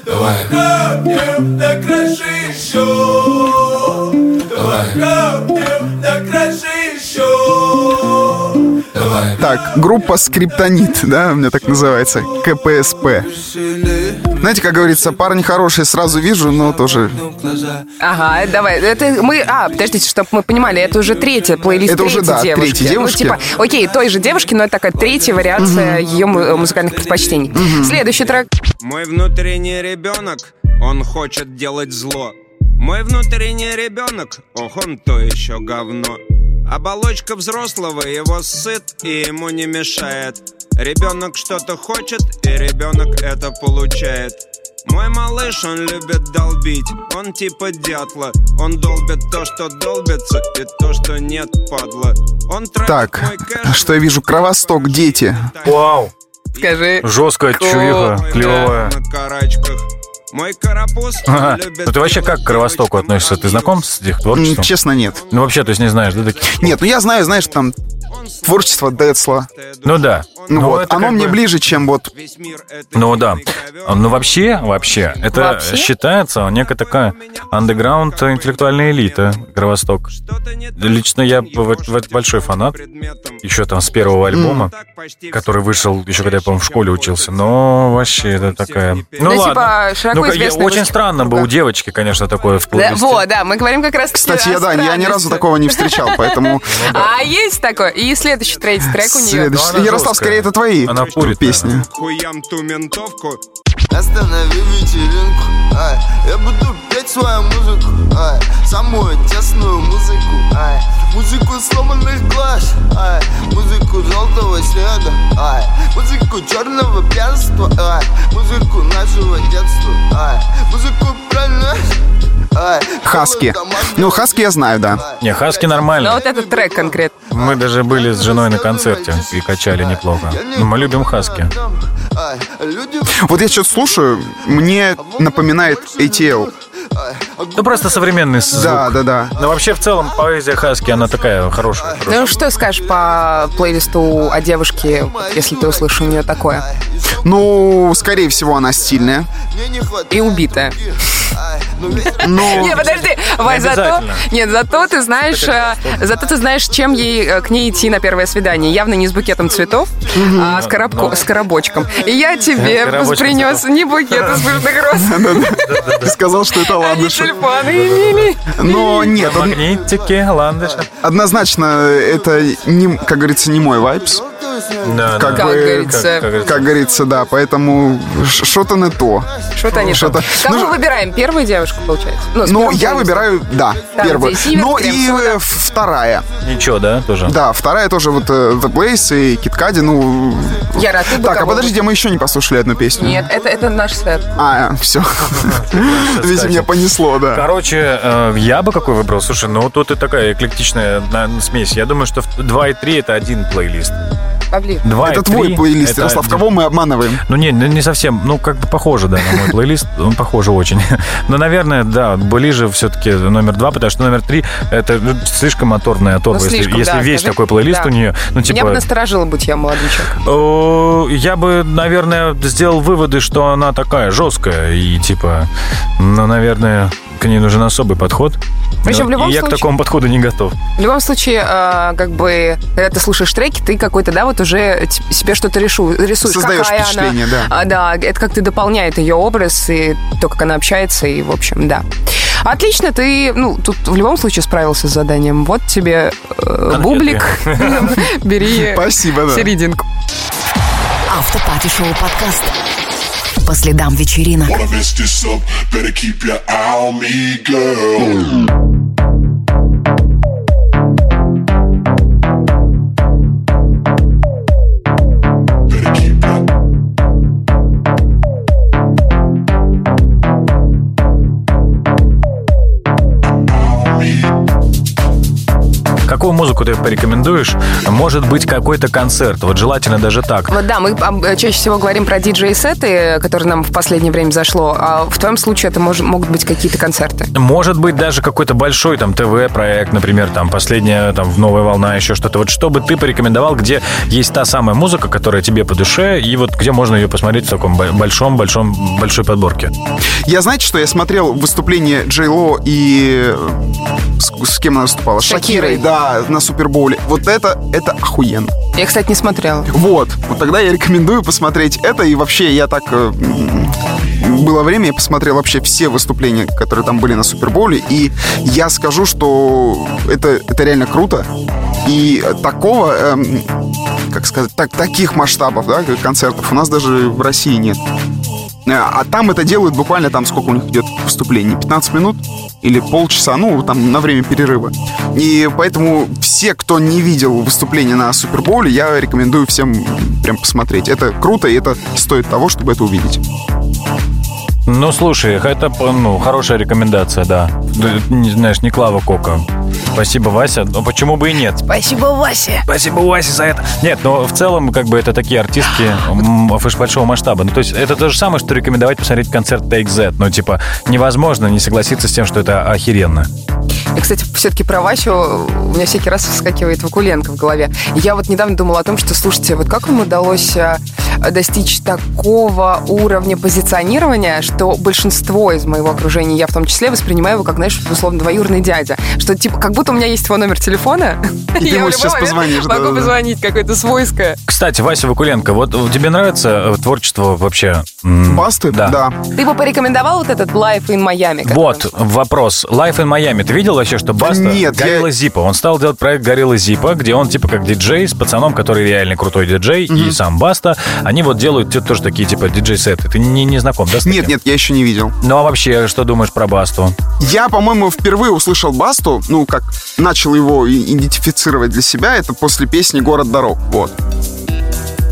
Давай. Напьем до крыши еще Давай. Напьем Так, группа Скриптонит, да, у меня так называется, КПСП. Знаете, как говорится, парни хорошие, сразу вижу, но тоже... Ага, давай. Это мы. А, подождите, чтобы мы понимали, это уже третья плейлист Это уже, да, девушки. третьей девушки. Ну, типа, окей, той же девушки, но это такая третья вариация ее му- музыкальных предпочтений. Следующий трек. Мой внутренний ребенок, он хочет делать зло. Мой внутренний ребенок, ох, он то еще говно. Оболочка взрослого его сыт и ему не мешает. Ребенок что-то хочет, и ребенок это получает. Мой малыш, он любит долбить, он типа дятла Он долбит то, что долбится, и то, что нет, падла Он Так, кэш что я вижу? Кровосток, дети. Вау! Скажи. Жесткая чуиха, клевая. на карачках. Мой карапуз Ага. любит Ну ты вообще как к Кровостоку относишься? Ты знаком с их творчеством? Честно, нет. Ну вообще, то есть не знаешь, да? таких? Нет, ну я знаю, знаешь, там творчество Децла. Ну да. Ну, вот, это оно мне бы- ближе, чем вот... Ну да. Ну вообще, вообще, это Вообще? считается некая такая андеграунд интеллектуальная элита Кровосток. Лично я с б- в- в- большой фанат. Еще там с первого альбома, почти который вышел еще когда я, по-моему, в школе учился. Но вообще это такая... Ну Ну, ладно. типа, Ну, известный очень странно бы у девочки, конечно, такое в Да, вот, да, мы говорим как раз Кстати, я, да, я ни разу такого не встречал, поэтому... А есть такое. И следующий третий трек у нее. Следующий. она Ярослав, скорее, это твои песни. Хуям ту ментовку. Останови вечеринку, ай Я буду петь свою музыку, ай Самую тесную музыку, ай Музыку сломанных глаз, ай Музыку желтого снега, ай Музыку черного пьянства, ай Музыку нашего детства, ай Музыку про нас, ай Хаски. Ну, Хаски я знаю, да. Не, Хаски Ну, нормально. вот этот трек конкретно. Мы даже были с женой на концерте и качали неплохо. Ну, мы любим Хаски. Вот я что-то слушаю, мне напоминает ATL. Ну, просто современный звук. Да, да, да. Но вообще, в целом, поэзия Хаски, она такая хорошая. хорошая. Ну, что скажешь по плейлисту о девушке, если ты услышишь у нее такое? Ну, скорее всего, она стильная. И убитая. Ну. Не, подожди, Вай, зато... Нет, зато ты знаешь, э, зато ты знаешь, чем ей э, к ней идти на первое свидание. Явно не с букетом цветов, а с, коробко- с коробочком. И я тебе Коробочком принес не букет из пышных роз, Ты сказал, что это не ландыши. Но нет, Магнитики, ландыши. однозначно это, не, как говорится, не мой vibes. Да, Как да. Как бы, говорится. как- как- Как говорится, да, поэтому что-то не то. Что-то не Что-то- то. Кого Ну, выбираем? Первую девушку, получается? Ну, первым я выбираю, да, Там, первую. Ну и э, вторая. Ничего, да, тоже? Да, вторая тоже вот э, The Place и Kid Cudi, ну... Яра, ты бы Так, а подождите, мы еще не послушали одну песню. Нет, это, это наш сет. А, все. Видите, меня понесло, да. Короче, э, я бы какой выбрал? Слушай, ну тут и такая эклектичная на- смесь. Я думаю, что 2 и 3 это один плейлист. Павли. 2 Это твой 3 плейлист, это Ярослав. один. Кого мы обманываем? Ну, не, ну, не совсем. Ну, как бы похоже, да, на мой плейлист. Он похоже очень. Но, наверное, да, ближе все-таки номер два, потому что номер три это ну, слишком моторная оторва. Ну, если слишком, если да, весь скажи. такой плейлист Да. у нее, ну, Меня бы типа... насторожило, будь я молодым человеком. О, Я бы, наверное, сделал выводы, что она такая жесткая и типа, ну, наверное, к ней нужен особый подход. Причем в любом и я к такому подходу не готов. В любом случае, э, как бы, когда ты слушаешь треки, ты какой-то, да, вот уже т- себе что-то решу, рисуешь. Создаешь какая впечатление, она. да. А, да, это как-то дополняет ее образ и то, как она общается, и, в общем, да. Отлично, ты, ну, тут в любом случае справился с заданием. Вот тебе э, бублик, бери Спасибо, да. серединку. Автопати-шоу подкаст. По следам вечеринок. Какую музыку ты порекомендуешь? Может быть, какой-то концерт. Вот желательно даже так. Вот да, мы а, чаще всего говорим про диджей-сеты, которые нам в последнее время зашло. А в твоем случае это мож, могут быть какие-то концерты? Может быть, даже какой-то большой там ТВ-проект, например, там последняя там новая волна, еще что-то. Вот что бы ты порекомендовал, где есть та самая музыка, которая тебе по душе, и вот где можно ее посмотреть в таком большом-большом большой подборке? Я, знаете, что я смотрел выступление Джей Ло и с, с кем она выступала? Шакирой. Шакирой, да, на Супербоуле. Вот это, это охуенно. Я, кстати, не смотрела. Вот. Вот тогда я рекомендую посмотреть это. И вообще я так... Э, было время, я посмотрел вообще все выступления, которые там были на Супербоуле. И я скажу, что это, это реально круто. И такого, эм, как сказать, так, таких масштабов, да, концертов у нас даже в России нет. А там это делают буквально там, сколько у них идет выступление, 15 минут или полчаса, ну, там, на время перерыва. И поэтому все, кто не видел выступление на Супербоуле, я рекомендую всем прям посмотреть. Это круто, и это стоит того, чтобы это увидеть. Ну, слушай, это ну, хорошая рекомендация, да. Не знаешь, не Клава Кока. Спасибо, Вася. Но почему бы и нет? Спасибо, Вася. Спасибо, Вася, за это. Нет, но в целом, как бы, это такие артистки большого масштаба. Ну, то есть, это то же самое, что рекомендовать посмотреть концерт Take Z. Ну, типа, невозможно не согласиться с тем, что это охеренно. И, кстати, все-таки про Васю у меня всякий раз вскакивает Вакуленко в голове. Я вот недавно думала о том, что, слушайте, вот как вам удалось э, достичь такого уровня позиционирования, что большинство из моего окружения, я в том числе, воспринимаю его как, знаешь, условно, двоюродный дядя. Что, типа, как будто у меня есть его номер телефона, и ты ему сейчас позвонишь. Могу позвонить, какое-то свойское. Кстати, Вася Вакуленко, вот тебе нравится э, творчество вообще? Басты? Да. да. Ты бы порекомендовал вот этот Life in Miami? Вот, вопрос. Life in Miami. Ты видел вообще, что Баста Нет, Горилла я... Зипа. Он стал делать проект Горилла Зипа, где он типа как диджей с пацаном, который реально крутой диджей, mm-hmm. и сам Баста. Они вот делают тоже такие типа диджей-сеты. Ты не, не знаком, да? Нет, нет, я еще не видел. Ну а вообще, что думаешь про Басту? Я, по-моему, впервые услышал Басту, ну, как начал его идентифицировать для себя, это после песни «Город дорог». Вот.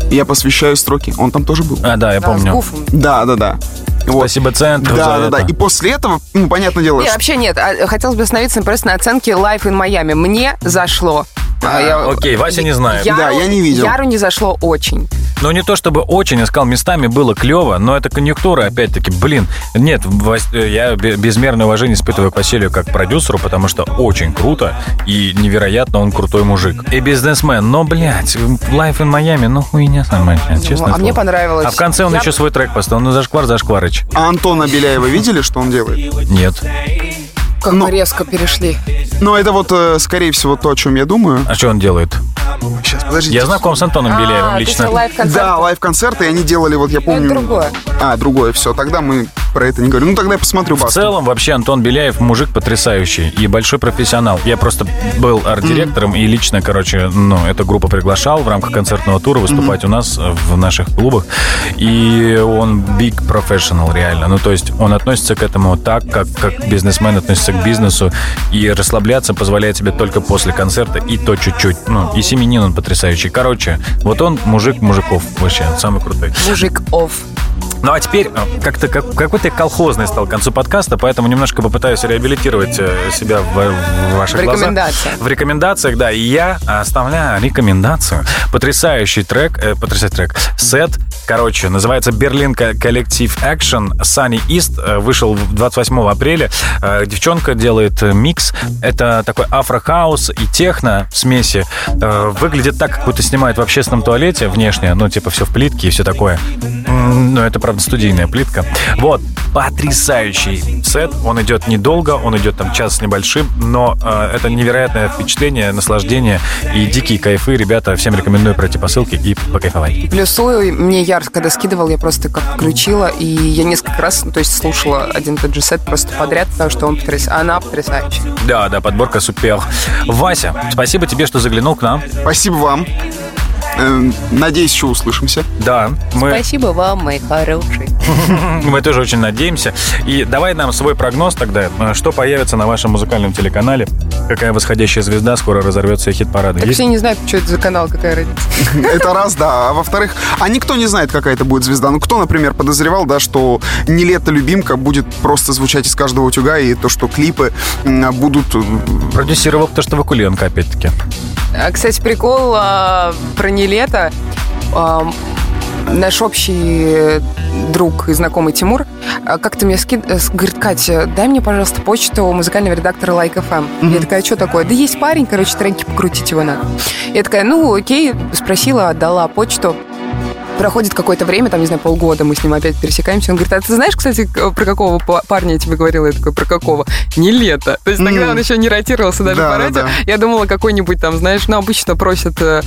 Я посвящаю строки. Он там тоже был. А, да, я помню. Да, да, да. Вот. Спасибо центру Да, да, да. И после этого, ну, понятное дело... Нет, вообще нет. А, хотелось бы остановиться просто на оценке Life in Miami. Мне зашло. А, я... Окей, Вася не знает. Яру, да, я не видел. Яру не зашло очень. Ну, не то чтобы очень, я сказал, местами было клево, но это конъюнктура, опять-таки, блин. Нет, я безмерное уважение испытываю к Василию как продюсеру, потому что очень круто и невероятно он крутой мужик. И бизнесмен, но, блядь, Life in Miami, ну хуйня самая, честно. Ну, а мне понравилось. А в конце он я... еще свой трек поставил, ну зашквар, зашкварыч. А Антона Беляева видели, что он делает? Нет. Как но... мы резко перешли. Ну, это вот, э, скорее всего, то, о чем я думаю. А что он делает? Сейчас, подождите. Я знаком с Антоном а, Беляевым лично. Да, лайв-концерты, и они делали, вот я помню... Это другое. А, другое, все, тогда мы про это не говорим. Ну, тогда я посмотрю В целом, вообще, Антон Беляев мужик потрясающий и большой профессионал. Я просто был арт-директором mm-hmm. и лично, короче, ну, эту группу приглашал в рамках концертного тура выступать mm-hmm. у нас в наших клубах. И он big professional, реально. Ну, то есть он относится к этому так, как, как бизнесмен относится к бизнесу. И расслабляться позволяет себе только после концерта, и то чуть-чуть. Ну, и семенин он потрясающий. Короче, вот он мужик мужиков вообще, самый крутой. Мужик оф. Ну а теперь э, как-то как, какой-то колхозный стал к концу подкаста, поэтому немножко попытаюсь реабилитировать э, себя в, в ваших в рекомендациях. В рекомендациях, да. И я оставляю рекомендацию. Потрясающий трек, э, потрясающий трек, сет, короче, называется «Берлин Коллектив Action». Sunny East э, вышел 28 апреля. Девчонка делает микс. Это такой афрохаус и техно смеси. Выглядит так, как будто снимает в общественном туалете внешне, ну, типа все в плитке и все такое. Но это правда, студийная плитка. Вот, потрясающий сет. Он идет недолго, он идет там час с небольшим, но э, это невероятное впечатление, наслаждение и дикие кайфы. Ребята, всем рекомендую пройти по ссылке и покайфовать. Плюсую, мне Яр, когда скидывал, я просто как включила, и я несколько раз, ну, то есть слушала один тот же сет просто подряд, потому что он потряс... она потрясающая. Да, да, подборка супер. Вася, спасибо тебе, что заглянул к нам. Спасибо вам. Эм, надеюсь, еще услышимся. Да. Мы... Спасибо вам, мои хорошие. Мы тоже очень надеемся. И давай нам свой прогноз тогда. Что появится на вашем музыкальном телеканале? Какая восходящая звезда скоро разорвется хит-парады? Так все не знают, что это за канал, какая разница. Это раз, да. А во-вторых, а никто не знает, какая это будет звезда. Ну, кто, например, подозревал, да, что «Не лето, любимка» будет просто звучать из каждого утюга, и то, что клипы будут... Э, Продюсировал то, что Вакуленко, опять-таки. А, кстати, прикол а, про «Не лето». А, наш общий друг и знакомый Тимур а, как-то мне скид... Э, говорит, Катя, дай мне, пожалуйста, почту музыкального редактора Like FM. Mm-hmm. Я такая, что такое? Да есть парень, короче, тренки покрутить его надо. Я такая, ну, окей, спросила, отдала почту. Проходит какое-то время, там, не знаю, полгода, мы с ним опять пересекаемся. Он говорит, а ты знаешь, кстати, про какого парня я тебе говорила? Я такой, про какого? Не лето. То есть тогда mm. он еще не ротировался даже да, по радио. Да, да. Я думала, какой-нибудь там, знаешь, ну, обычно просят э,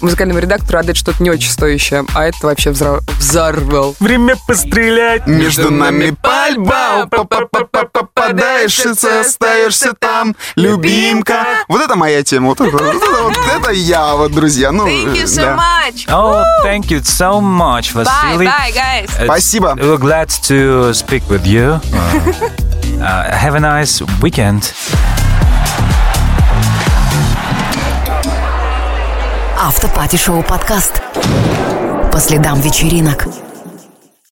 музыкальному редактору отдать что-то не очень стоящее, а это вообще взор... взорвал. Время пострелять между нами пальба, попадаешь, остаешься там, любимка. Вот это моя тема, вот это, вот это, вот это я, вот, друзья. Ну, thank you so да. much. Oh, thank you so much, Vasily. Bye, bye, guys. Спасибо. We're glad to speak with you. Uh, uh, have a nice weekend. Автопати-шоу подкаст. По следам вечеринок.